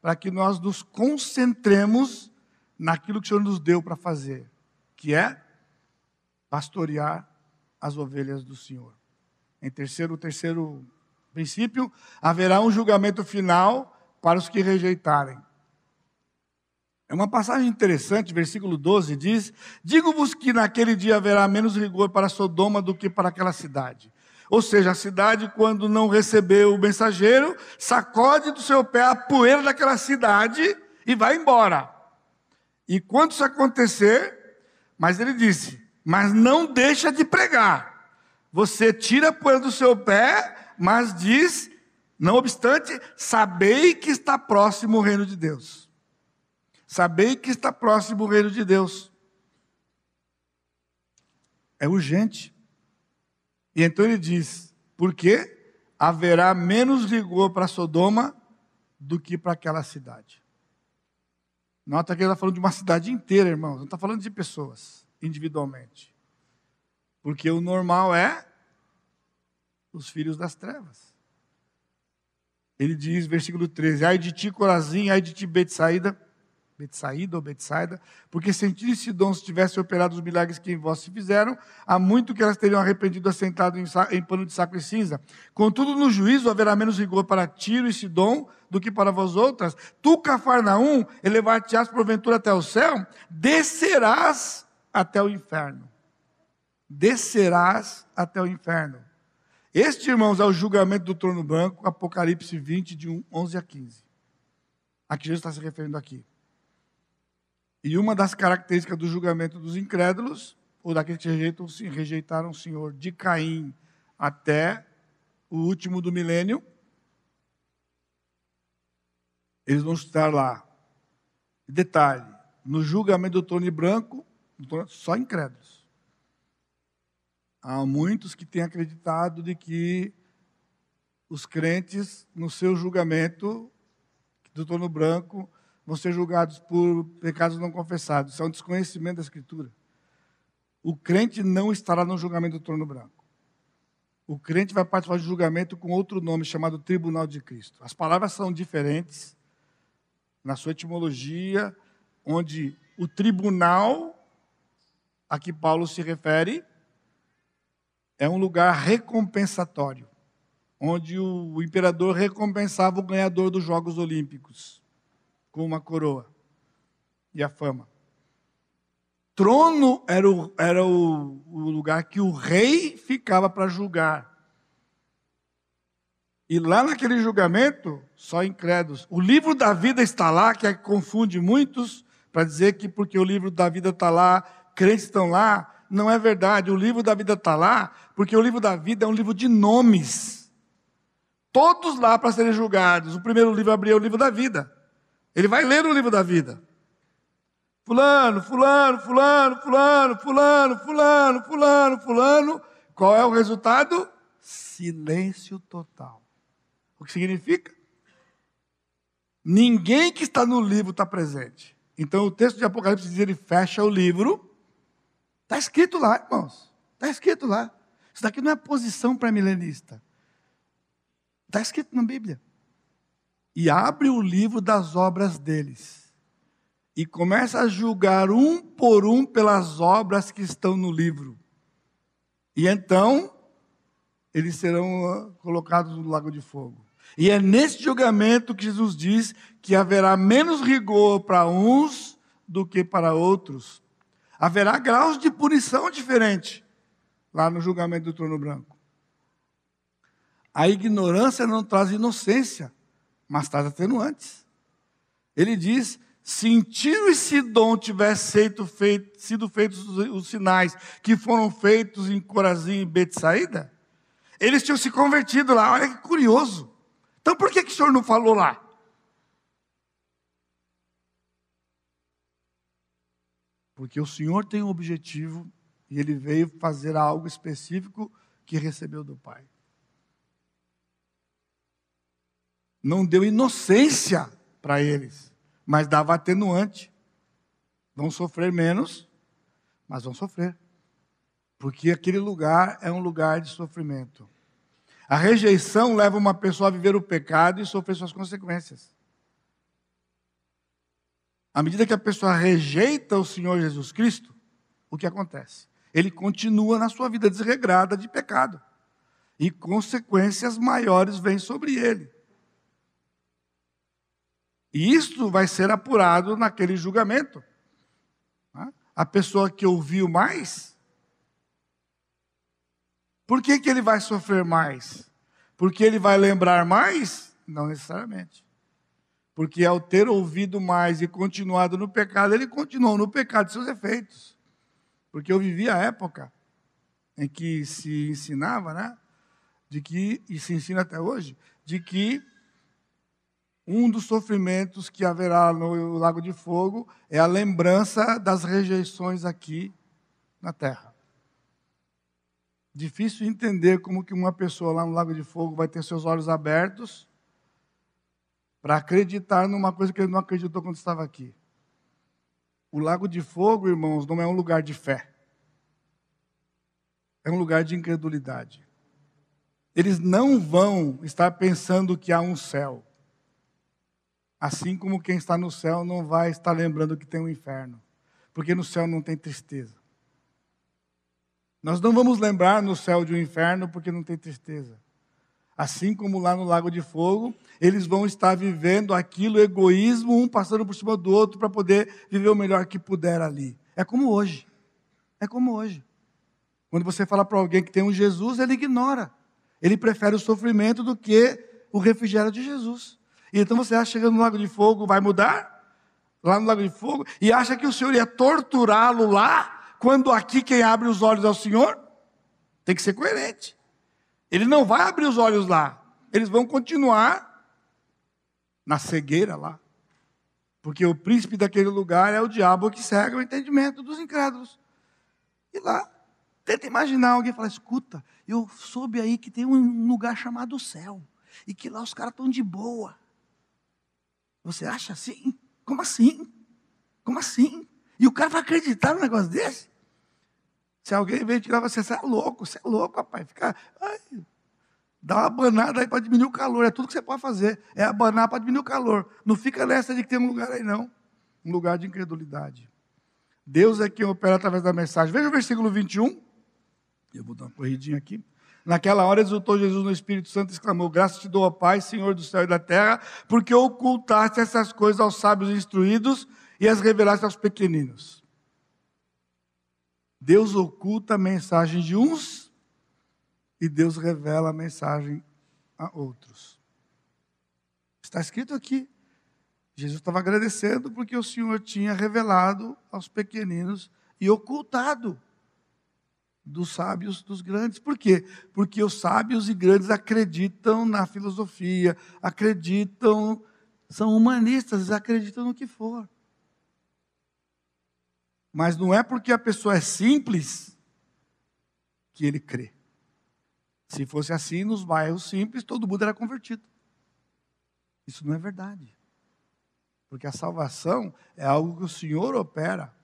para que nós nos concentremos naquilo que o Senhor nos deu para fazer, que é pastorear as ovelhas do Senhor. Em terceiro, terceiro princípio, haverá um julgamento final para os que rejeitarem. É uma passagem interessante, versículo 12 diz: Digo-vos que naquele dia haverá menos rigor para Sodoma do que para aquela cidade. Ou seja, a cidade, quando não recebeu o mensageiro, sacode do seu pé a poeira daquela cidade e vai embora. E quando isso acontecer, mas ele disse: Mas não deixa de pregar. Você tira a poeira do seu pé, mas diz: Não obstante, sabei que está próximo o reino de Deus. Sabei que está próximo o reino de Deus. É urgente. E então ele diz: porque haverá menos rigor para Sodoma do que para aquela cidade. Nota que ele está falando de uma cidade inteira, irmãos, não está falando de pessoas individualmente. Porque o normal é os filhos das trevas. Ele diz, versículo 13: Ai de ti, Corazim, ai de ti, Betsaída Betsaída ou Betsaida, porque se Tiro Sidom se tivessem operado os milagres que em vós se fizeram, há muito que elas teriam arrependido assentado em, em pano de saco e cinza. Contudo, no juízo haverá menos rigor para Tiro e Sidom do que para vós outras. Tu, Cafarnaum, elevar-te-ás porventura até o céu, descerás até o inferno. Descerás até o inferno. Este, irmãos, é o julgamento do trono branco, Apocalipse 20, de 11 a 15. Aqui Jesus está se referindo aqui. E uma das características do julgamento dos incrédulos, ou daqueles que rejeitam, rejeitaram o Senhor, de Caim até o último do milênio, eles vão estar lá. Detalhe: no julgamento do trono branco, só incrédulos. Há muitos que têm acreditado de que os crentes, no seu julgamento do trono branco, vão ser julgados por pecados não confessados. Isso é um desconhecimento da Escritura. O crente não estará no julgamento do trono branco. O crente vai participar de julgamento com outro nome, chamado Tribunal de Cristo. As palavras são diferentes na sua etimologia, onde o tribunal a que Paulo se refere é um lugar recompensatório, onde o imperador recompensava o ganhador dos Jogos Olímpicos com uma coroa e a fama. trono era o, era o, o lugar que o rei ficava para julgar. E lá naquele julgamento, só incrédulos. O livro da vida está lá, que é que confunde muitos, para dizer que porque o livro da vida está lá, crentes estão lá. Não é verdade. O livro da vida está lá, porque o livro da vida é um livro de nomes. Todos lá para serem julgados. O primeiro livro abrir é o livro da vida. Ele vai ler o livro da vida. Fulano, fulano, fulano, fulano, fulano, fulano, fulano, fulano. Qual é o resultado? Silêncio total. O que significa? Ninguém que está no livro está presente. Então o texto de Apocalipse diz: ele fecha o livro. Está escrito lá, irmãos. Está escrito lá. Isso daqui não é posição pré-milenista. Está escrito na Bíblia. E abre o livro das obras deles e começa a julgar um por um pelas obras que estão no livro. E então, eles serão ah, colocados no lago de fogo. E é nesse julgamento que Jesus diz que haverá menos rigor para uns do que para outros. Haverá graus de punição diferentes lá no julgamento do trono branco. A ignorância não traz inocência, mas traz atenuantes. Ele diz se Tiro e Sidom tivessem feito, feito, sido feitos os, os, sinais que foram feitos em Corazim e Betsaída, eles tinham se convertido lá. Olha que curioso. Então por que, que o senhor não falou lá? Porque o senhor tem um objetivo e ele veio fazer algo específico que recebeu do Pai. Não deu inocência para eles mas dava atenuante. Vão sofrer menos, mas vão sofrer. Porque aquele lugar é um lugar de sofrimento. A rejeição leva uma pessoa a viver o pecado e sofrer suas consequências. À medida que a pessoa rejeita o Senhor Jesus Cristo, o que acontece? Ele continua na sua vida desregrada de pecado. E consequências maiores vêm sobre ele. E isso vai ser apurado naquele julgamento. A pessoa que ouviu mais, por que, que ele vai sofrer mais? Porque ele vai lembrar mais? Não necessariamente. Porque ao ter ouvido mais e continuado no pecado, ele continuou no pecado de seus efeitos. Porque eu vivi a época em que se ensinava, né? De que, e se ensina até hoje, de que um dos sofrimentos que haverá no lago de fogo é a lembrança das rejeições aqui na terra. Difícil entender como que uma pessoa lá no lago de fogo vai ter seus olhos abertos para acreditar numa coisa que ele não acreditou quando estava aqui. O lago de fogo, irmãos, não é um lugar de fé. É um lugar de incredulidade. Eles não vão estar pensando que há um céu. Assim como quem está no céu não vai estar lembrando que tem um inferno, porque no céu não tem tristeza. Nós não vamos lembrar no céu de um inferno porque não tem tristeza. Assim como lá no lago de fogo, eles vão estar vivendo aquilo, egoísmo, um passando por cima do outro para poder viver o melhor que puder ali. É como hoje. É como hoje. Quando você fala para alguém que tem um Jesus, ele ignora. Ele prefere o sofrimento do que o refrigério de Jesus. Então você acha chegando no lago de fogo vai mudar? Lá no lago de fogo? E acha que o Senhor ia torturá-lo lá, quando aqui quem abre os olhos é o Senhor? Tem que ser coerente. Ele não vai abrir os olhos lá. Eles vão continuar na cegueira lá. Porque o príncipe daquele lugar é o diabo que cega o entendimento dos incrédulos. E lá, tenta imaginar alguém falar: escuta, eu soube aí que tem um lugar chamado céu. E que lá os caras estão de boa. Você acha assim? Como assim? Como assim? E o cara vai acreditar num negócio desse? Se alguém vem tirar você, você é louco, você é louco, rapaz. Fica, ai, dá uma banada aí para diminuir o calor. É tudo que você pode fazer. É abanar para diminuir o calor. Não fica nessa de que tem um lugar aí, não. Um lugar de incredulidade. Deus é quem opera através da mensagem. Veja o versículo 21. Eu vou dar uma corridinha aqui. Naquela hora exultou Jesus no Espírito Santo e exclamou: Graças te dou, ó Pai, Senhor do céu e da terra, porque ocultaste essas coisas aos sábios instruídos e as revelaste aos pequeninos. Deus oculta a mensagem de uns e Deus revela a mensagem a outros. Está escrito aqui. Jesus estava agradecendo porque o Senhor tinha revelado aos pequeninos e ocultado dos sábios, dos grandes. Por quê? Porque os sábios e grandes acreditam na filosofia, acreditam, são humanistas, acreditam no que for. Mas não é porque a pessoa é simples que ele crê. Se fosse assim, nos bairros simples, todo mundo era convertido. Isso não é verdade. Porque a salvação é algo que o Senhor opera.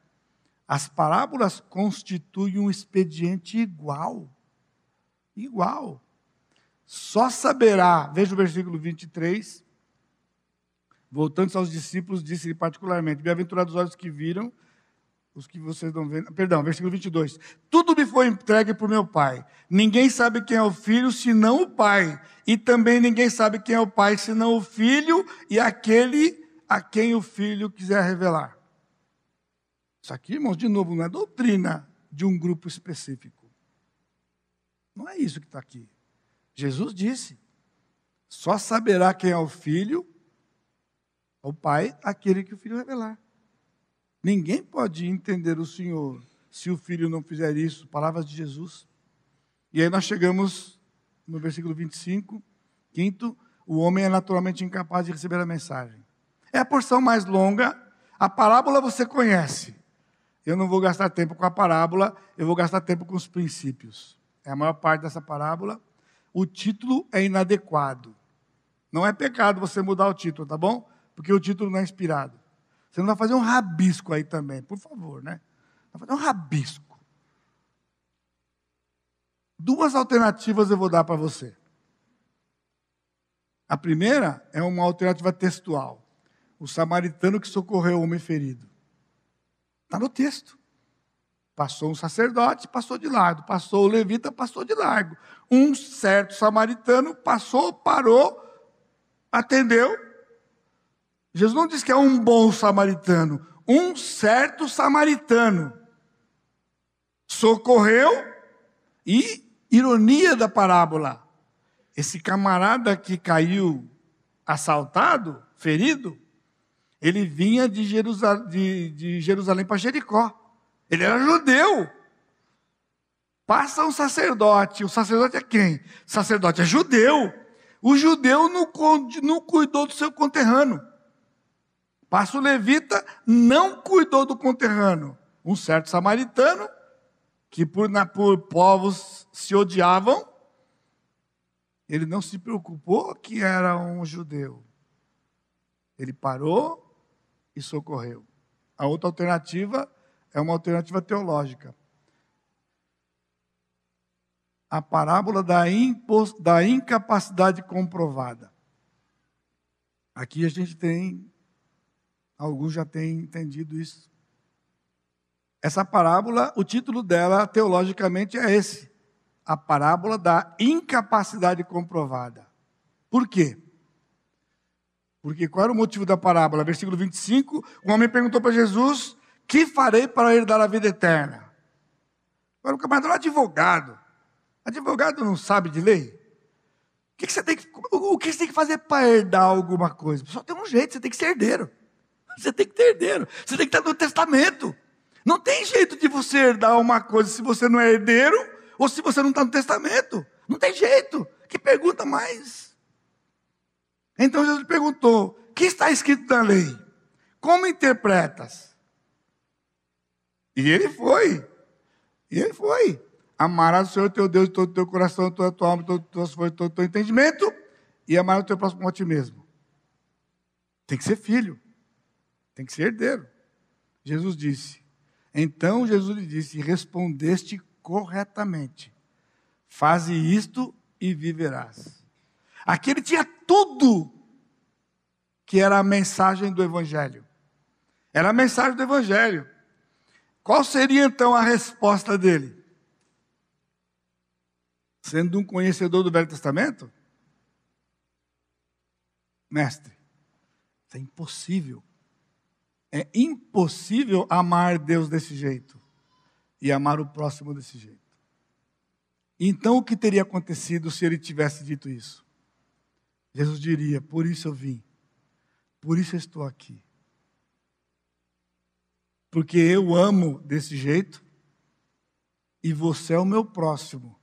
As parábolas constituem um expediente igual. Igual. Só saberá, veja o versículo 23. Voltando aos discípulos, disse-lhe particularmente: Bem-aventurados os olhos que viram os que vocês não veem. Perdão, versículo 22. Tudo me foi entregue por meu Pai. Ninguém sabe quem é o filho senão o Pai. E também ninguém sabe quem é o Pai senão o filho e aquele a quem o filho quiser revelar. Isso aqui, irmãos, de novo, não é doutrina de um grupo específico. Não é isso que está aqui. Jesus disse: só saberá quem é o filho, o Pai, aquele que o filho revelar. Ninguém pode entender o Senhor se o filho não fizer isso. Palavras de Jesus. E aí nós chegamos no versículo 25. Quinto, o homem é naturalmente incapaz de receber a mensagem. É a porção mais longa. A parábola você conhece. Eu não vou gastar tempo com a parábola, eu vou gastar tempo com os princípios. É a maior parte dessa parábola. O título é inadequado. Não é pecado você mudar o título, tá bom? Porque o título não é inspirado. Você não vai fazer um rabisco aí também, por favor, né? Vai fazer um rabisco. Duas alternativas eu vou dar para você. A primeira é uma alternativa textual. O samaritano que socorreu o homem ferido. Está no texto. Passou um sacerdote, passou de largo. Passou o levita, passou de largo. Um certo samaritano passou, parou, atendeu Jesus não diz que é um bom samaritano, um certo samaritano socorreu e ironia da parábola. Esse camarada que caiu assaltado, ferido, ele vinha de Jerusalém, de, de Jerusalém para Jericó. Ele era judeu. Passa um sacerdote. O sacerdote é quem? O sacerdote é judeu. O judeu não, não cuidou do seu conterrâneo. Passa o levita, não cuidou do conterrâneo. Um certo samaritano, que por, na, por povos se odiavam, ele não se preocupou que era um judeu. Ele parou e socorreu. A outra alternativa é uma alternativa teológica. A parábola da, da incapacidade comprovada. Aqui a gente tem Alguns já têm entendido isso. Essa parábola, o título dela, teologicamente, é esse: a parábola da incapacidade comprovada. Por quê? Porque qual era o motivo da parábola? Versículo 25: o homem perguntou para Jesus: Que farei para herdar a vida eterna? Agora o camarada é um advogado. Advogado não sabe de lei? O que, você tem que, o que você tem que fazer para herdar alguma coisa? Só tem um jeito, você tem que ser herdeiro. Você tem que ter herdeiro. Você tem que estar no testamento. Não tem jeito de você herdar uma coisa se você não é herdeiro ou se você não está no testamento. Não tem jeito. Que pergunta mais? Então Jesus perguntou: que está escrito na lei? Como interpretas? E ele foi. E ele foi. Amarás o Senhor teu Deus de todo o teu coração, toda a tua alma, todas as forças, todo o teu entendimento, e amar o teu próximo como a ti mesmo. Tem que ser filho. Tem que ser herdeiro. Jesus disse. Então Jesus lhe disse: Respondeste corretamente. Faze isto e viverás. Aqui ele tinha tudo que era a mensagem do Evangelho. Era a mensagem do Evangelho. Qual seria então a resposta dele? Sendo um conhecedor do Velho Testamento? Mestre, é impossível. É impossível amar Deus desse jeito. e amar o próximo desse jeito. Então, o que teria acontecido se ele tivesse dito isso? Jesus diria: Por isso eu vim, por isso eu estou aqui. Porque eu amo desse jeito e você é o meu próximo.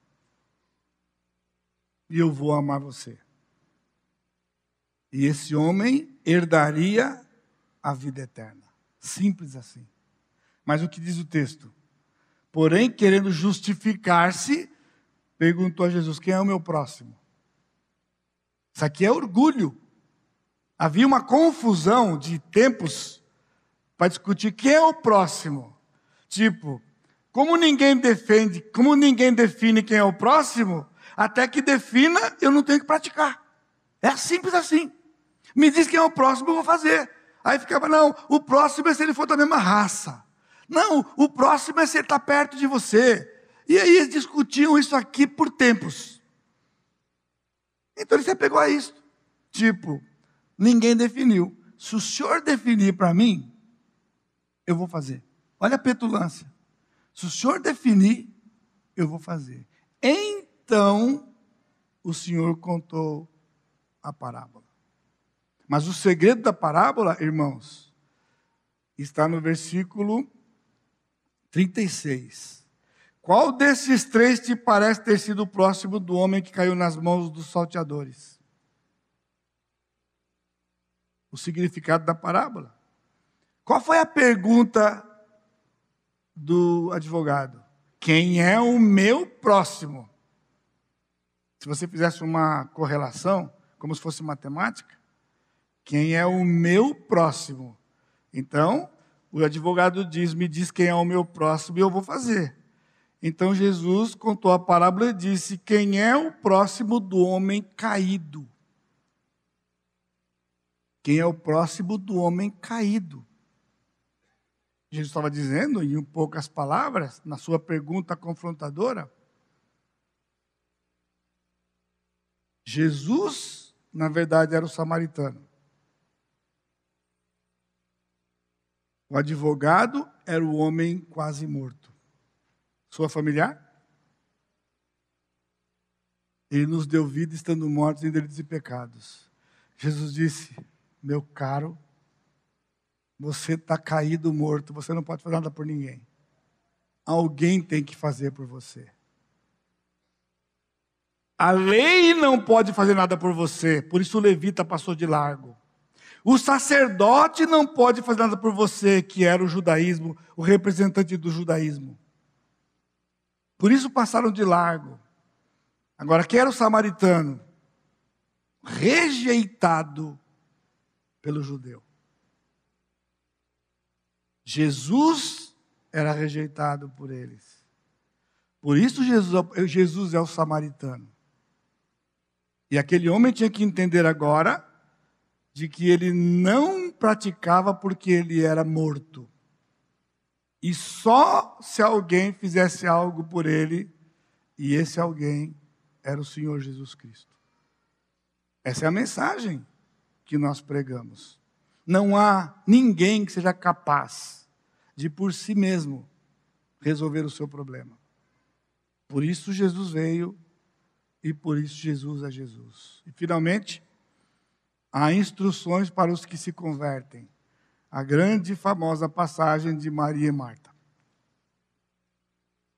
E eu vou amar você. E esse homem herdaria a vida eterna. Simples assim. Mas o que diz o texto? Porém, querendo justificar-se, perguntou a Jesus: Quem é o meu próximo? Isso aqui é orgulho. Havia uma confusão de tempos para discutir quem é o próximo. Tipo, como ninguém defende, como ninguém define quem é o próximo, até que defina, eu não tenho que praticar. É simples assim. Me diz quem é o próximo, eu vou fazer. Aí ficava, não, o próximo é se ele for da mesma raça. Não, o próximo é se ele está perto de você. E aí eles discutiam isso aqui por tempos. Então ele se apegou a isso. Tipo, ninguém definiu. Se o senhor definir para mim, eu vou fazer. Olha a petulância. Se o senhor definir, eu vou fazer. Então, o senhor contou a parábola. Mas o segredo da parábola, irmãos, está no versículo 36. Qual desses três te parece ter sido o próximo do homem que caiu nas mãos dos salteadores? O significado da parábola. Qual foi a pergunta do advogado? Quem é o meu próximo? Se você fizesse uma correlação, como se fosse matemática, quem é o meu próximo? Então, o advogado diz: me diz quem é o meu próximo e eu vou fazer. Então Jesus contou a parábola e disse: Quem é o próximo do homem caído? Quem é o próximo do homem caído? Jesus estava dizendo, em poucas palavras, na sua pergunta confrontadora, Jesus, na verdade, era o samaritano. O advogado era o homem quase morto. Sua familiar? Ele nos deu vida estando mortos em delitos e pecados. Jesus disse: Meu caro, você está caído morto, você não pode fazer nada por ninguém. Alguém tem que fazer por você. A lei não pode fazer nada por você, por isso o levita passou de largo. O sacerdote não pode fazer nada por você, que era o judaísmo, o representante do judaísmo. Por isso passaram de largo. Agora, quem era o samaritano? Rejeitado pelo judeu. Jesus era rejeitado por eles. Por isso Jesus, Jesus é o samaritano. E aquele homem tinha que entender agora de que ele não praticava porque ele era morto. E só se alguém fizesse algo por ele, e esse alguém era o Senhor Jesus Cristo. Essa é a mensagem que nós pregamos. Não há ninguém que seja capaz de por si mesmo resolver o seu problema. Por isso Jesus veio e por isso Jesus é Jesus. E finalmente, há instruções para os que se convertem a grande e famosa passagem de Maria e Marta.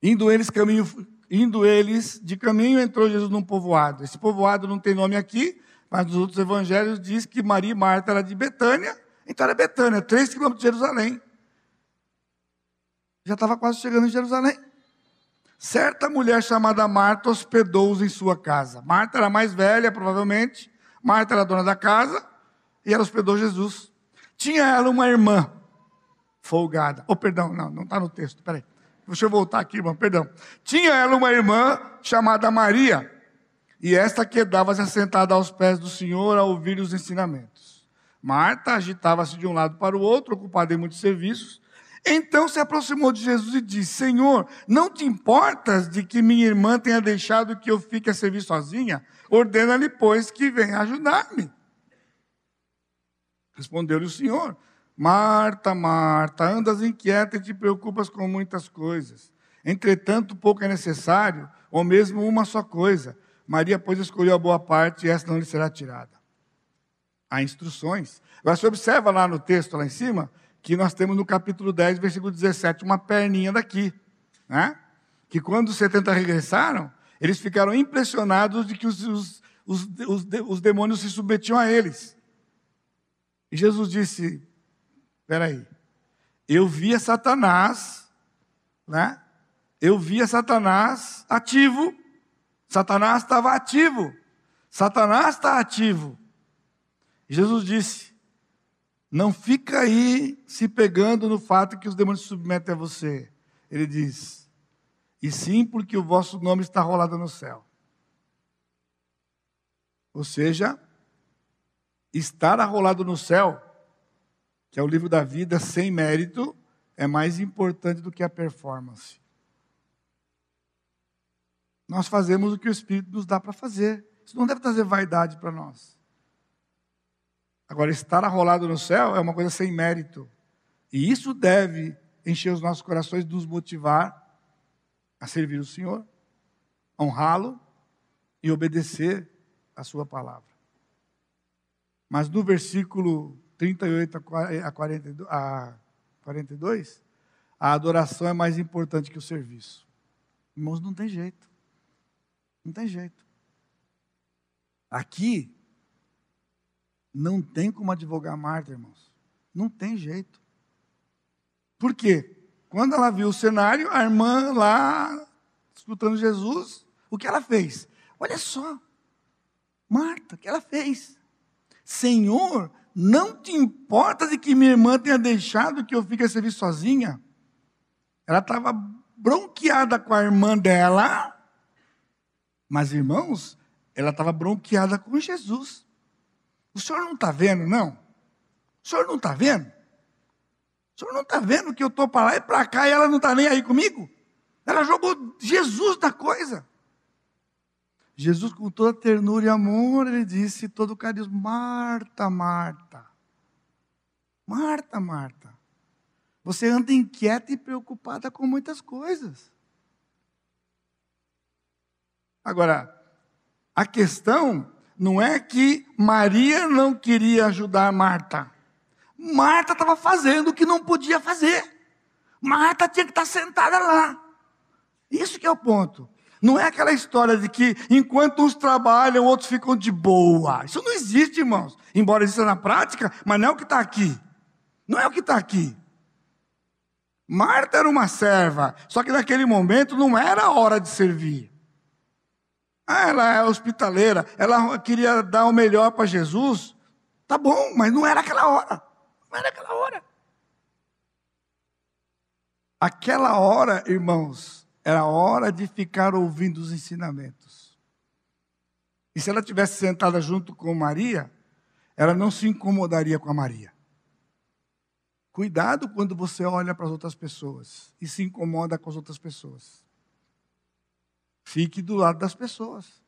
Indo eles, caminho, indo eles de caminho, entrou Jesus num povoado. Esse povoado não tem nome aqui, mas nos outros evangelhos diz que Maria e Marta eram de Betânia, então era Betânia, três quilômetros de Jerusalém. Já estava quase chegando em Jerusalém. Certa mulher chamada Marta hospedou-os em sua casa. Marta era mais velha, provavelmente. Marta era dona da casa e ela hospedou Jesus. Tinha ela uma irmã folgada. Oh, perdão, não, não está no texto, peraí. Deixa eu voltar aqui, irmão, perdão. Tinha ela uma irmã chamada Maria, e esta quedava-se assentada aos pés do Senhor a ouvir os ensinamentos. Marta agitava-se de um lado para o outro, ocupada em muitos serviços. Então se aproximou de Jesus e disse: Senhor, não te importas de que minha irmã tenha deixado que eu fique a servir sozinha? Ordena-lhe, pois, que venha ajudar-me. Respondeu-lhe o Senhor: Marta, Marta, andas inquieta e te preocupas com muitas coisas. Entretanto, pouco é necessário, ou mesmo uma só coisa. Maria, pois, escolheu a boa parte e essa não lhe será tirada. Há instruções. Agora, você observa lá no texto, lá em cima, que nós temos no capítulo 10, versículo 17, uma perninha daqui. Né? Que quando os 70 regressaram, eles ficaram impressionados de que os, os, os, os, os demônios se submetiam a eles. E Jesus disse: Espera aí, eu via Satanás, né? Eu via Satanás ativo. Satanás estava ativo. Satanás está ativo. Jesus disse: Não fica aí se pegando no fato que os demônios se submetem a você. Ele diz: E sim porque o vosso nome está rolado no céu. Ou seja, estar arrolado no céu, que é o livro da vida sem mérito, é mais importante do que a performance. Nós fazemos o que o Espírito nos dá para fazer. Isso não deve trazer vaidade para nós. Agora, estar arrolado no céu é uma coisa sem mérito. E isso deve encher os nossos corações, nos motivar a servir o Senhor, honrá-lo e obedecer a Sua palavra. Mas no versículo 38 a 42, a adoração é mais importante que o serviço. Irmãos, não tem jeito. Não tem jeito. Aqui, não tem como advogar Marta, irmãos. Não tem jeito. Por quê? Quando ela viu o cenário, a irmã lá, escutando Jesus, o que ela fez? Olha só, Marta, o que ela fez? Senhor, não te importa de que minha irmã tenha deixado que eu fique a servir sozinha? Ela estava bronqueada com a irmã dela, mas irmãos, ela estava bronqueada com Jesus. O senhor não está vendo, não? O senhor não está vendo? O senhor não está vendo que eu estou para lá e para cá e ela não está nem aí comigo? Ela jogou Jesus na coisa. Jesus, com toda ternura e amor, ele disse, todo carinho, Marta, Marta. Marta, Marta. Você anda inquieta e preocupada com muitas coisas. Agora, a questão não é que Maria não queria ajudar Marta. Marta estava fazendo o que não podia fazer. Marta tinha que estar sentada lá. Isso que é o ponto. Não é aquela história de que enquanto uns trabalham, outros ficam de boa. Isso não existe, irmãos. Embora exista na prática, mas não é o que está aqui. Não é o que está aqui. Marta era uma serva, só que naquele momento não era a hora de servir. Ah, ela é hospitaleira, ela queria dar o melhor para Jesus. Tá bom, mas não era aquela hora. Não era aquela hora. Aquela hora, irmãos, era hora de ficar ouvindo os ensinamentos. E se ela tivesse sentada junto com Maria, ela não se incomodaria com a Maria. Cuidado quando você olha para as outras pessoas e se incomoda com as outras pessoas. Fique do lado das pessoas.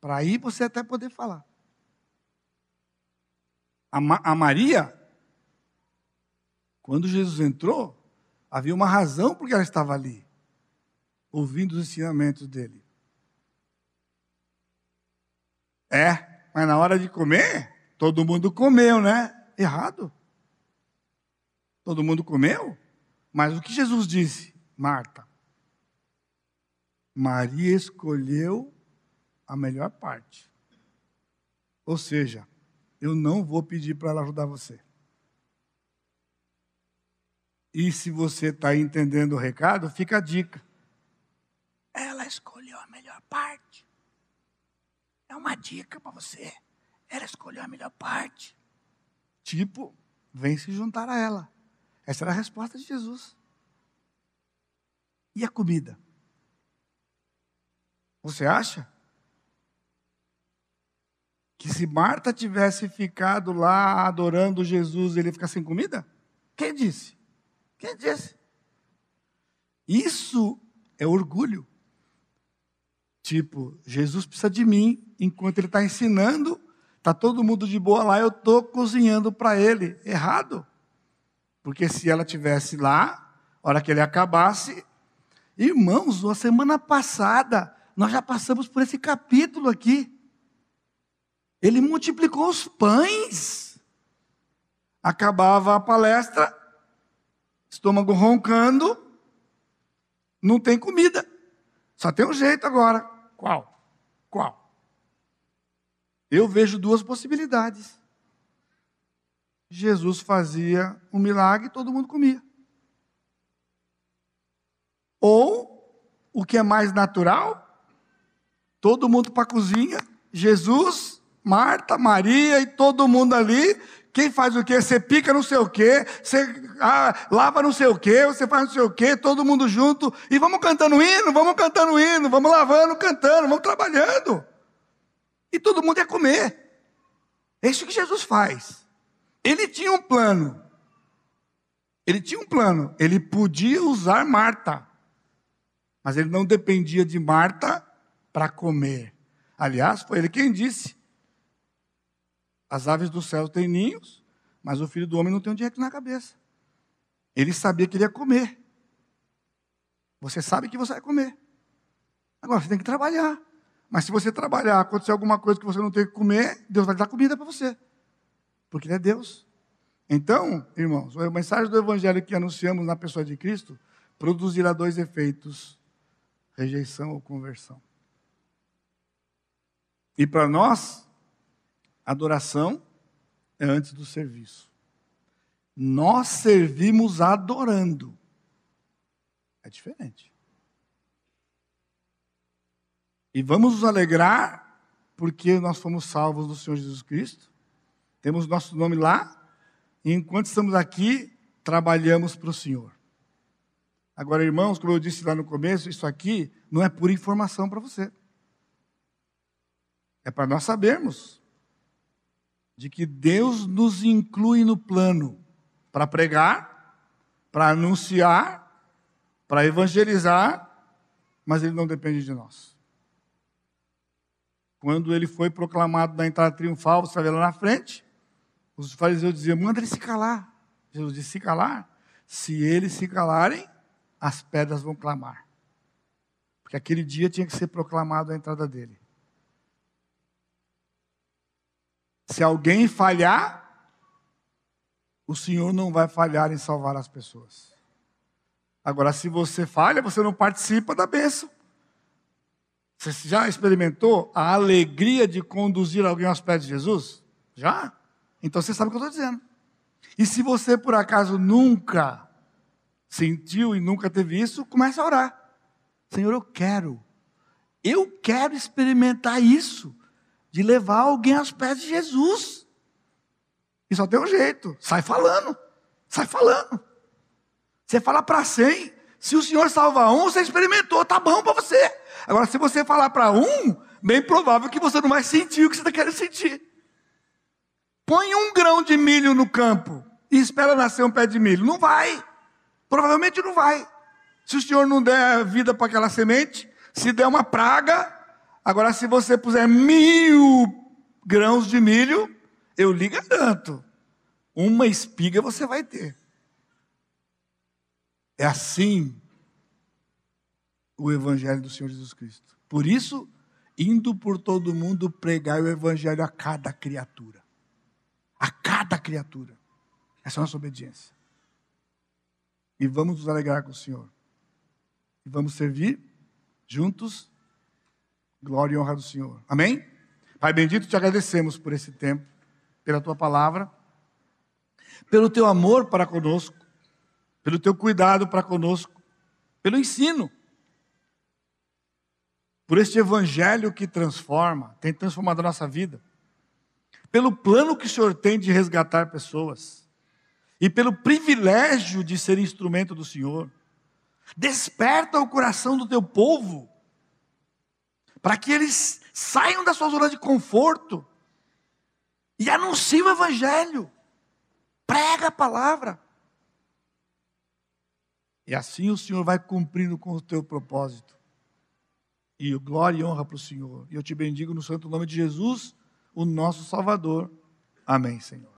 Para aí você até poder falar. A, Ma a Maria, quando Jesus entrou, havia uma razão porque ela estava ali, ouvindo os ensinamentos dele. É, mas na hora de comer, todo mundo comeu, né? Errado. Todo mundo comeu? Mas o que Jesus disse? Marta, Maria escolheu a melhor parte. Ou seja, eu não vou pedir para ela ajudar você. E se você está entendendo o recado, fica a dica. Ela escolheu a melhor parte. É uma dica para você. Ela escolheu a melhor parte. Tipo, vem se juntar a ela. Essa era a resposta de Jesus. E a comida? Você acha? Que se Marta tivesse ficado lá adorando Jesus, ele ia ficar sem comida? Quem disse? Quem disse? Isso é orgulho. Tipo, Jesus precisa de mim, enquanto ele está ensinando, está todo mundo de boa lá, eu estou cozinhando para ele. Errado. Porque se ela tivesse lá, a hora que ele acabasse, Irmãos, a semana passada nós já passamos por esse capítulo aqui. Ele multiplicou os pães. Acabava a palestra, estômago roncando, não tem comida. Só tem um jeito agora. Qual? Qual? Eu vejo duas possibilidades. Jesus fazia um milagre e todo mundo comia. Ou, o que é mais natural, todo mundo para a cozinha, Jesus, Marta, Maria e todo mundo ali. Quem faz o quê? Você pica não sei o quê, você ah, lava não sei o quê, você faz não sei o quê, todo mundo junto, e vamos cantando hino, vamos cantando hino, vamos lavando, cantando, vamos trabalhando. E todo mundo ia comer. É isso que Jesus faz. Ele tinha um plano. Ele tinha um plano. Ele podia usar Marta. Mas ele não dependia de Marta para comer. Aliás, foi ele quem disse: As aves do céu têm ninhos, mas o filho do homem não tem um dia na cabeça. Ele sabia que ele ia comer. Você sabe que você vai comer. Agora você tem que trabalhar. Mas se você trabalhar, acontecer alguma coisa que você não tem que comer, Deus vai dar comida para você. Porque Ele é Deus. Então, irmãos, a mensagem do Evangelho que anunciamos na pessoa de Cristo produzirá dois efeitos rejeição ou conversão. E para nós, adoração é antes do serviço. Nós servimos adorando. É diferente. E vamos nos alegrar porque nós fomos salvos do Senhor Jesus Cristo. Temos nosso nome lá. E enquanto estamos aqui, trabalhamos para o Senhor. Agora, irmãos, como eu disse lá no começo, isso aqui não é pura informação para você. É para nós sabermos de que Deus nos inclui no plano para pregar, para anunciar, para evangelizar, mas ele não depende de nós. Quando ele foi proclamado na entrada triunfal, você vai lá na frente, os fariseus diziam: manda ele se calar. Jesus disse: se calar? Se eles se calarem, as pedras vão clamar. Porque aquele dia tinha que ser proclamado a entrada dele. Se alguém falhar, o Senhor não vai falhar em salvar as pessoas. Agora, se você falha, você não participa da bênção. Você já experimentou a alegria de conduzir alguém aos pés de Jesus? Já? Então você sabe o que eu estou dizendo. E se você, por acaso, nunca sentiu e nunca teve isso, comece a orar. Senhor, eu quero. Eu quero experimentar isso, de levar alguém aos pés de Jesus. E só tem um jeito: sai falando. Sai falando. Você fala para 100. Se o Senhor salva um, você experimentou, tá bom para você. Agora, se você falar para um, bem provável que você não vai sentir o que você está querendo sentir. Põe um grão de milho no campo e espera nascer um pé de milho. Não vai. Provavelmente não vai. Se o Senhor não der vida para aquela semente, se der uma praga, agora se você puser mil grãos de milho, eu lhe garanto, uma espiga você vai ter. É assim o Evangelho do Senhor Jesus Cristo. Por isso, indo por todo mundo pregar o Evangelho a cada criatura. A cada criatura. Essa é a nossa obediência e vamos nos alegrar com o Senhor. E vamos servir juntos, glória e honra do Senhor. Amém? Pai bendito, te agradecemos por esse tempo, pela tua palavra, pelo teu amor para conosco, pelo teu cuidado para conosco, pelo ensino, por este evangelho que transforma, tem transformado a nossa vida, pelo plano que o Senhor tem de resgatar pessoas e pelo privilégio de ser instrumento do Senhor. Desperta o coração do teu povo, para que eles saiam da sua zona de conforto e anunciem o Evangelho, prega a palavra. E assim o Senhor vai cumprindo com o teu propósito. E glória e honra para o Senhor. E eu te bendigo no santo nome de Jesus, o nosso Salvador. Amém, Senhor.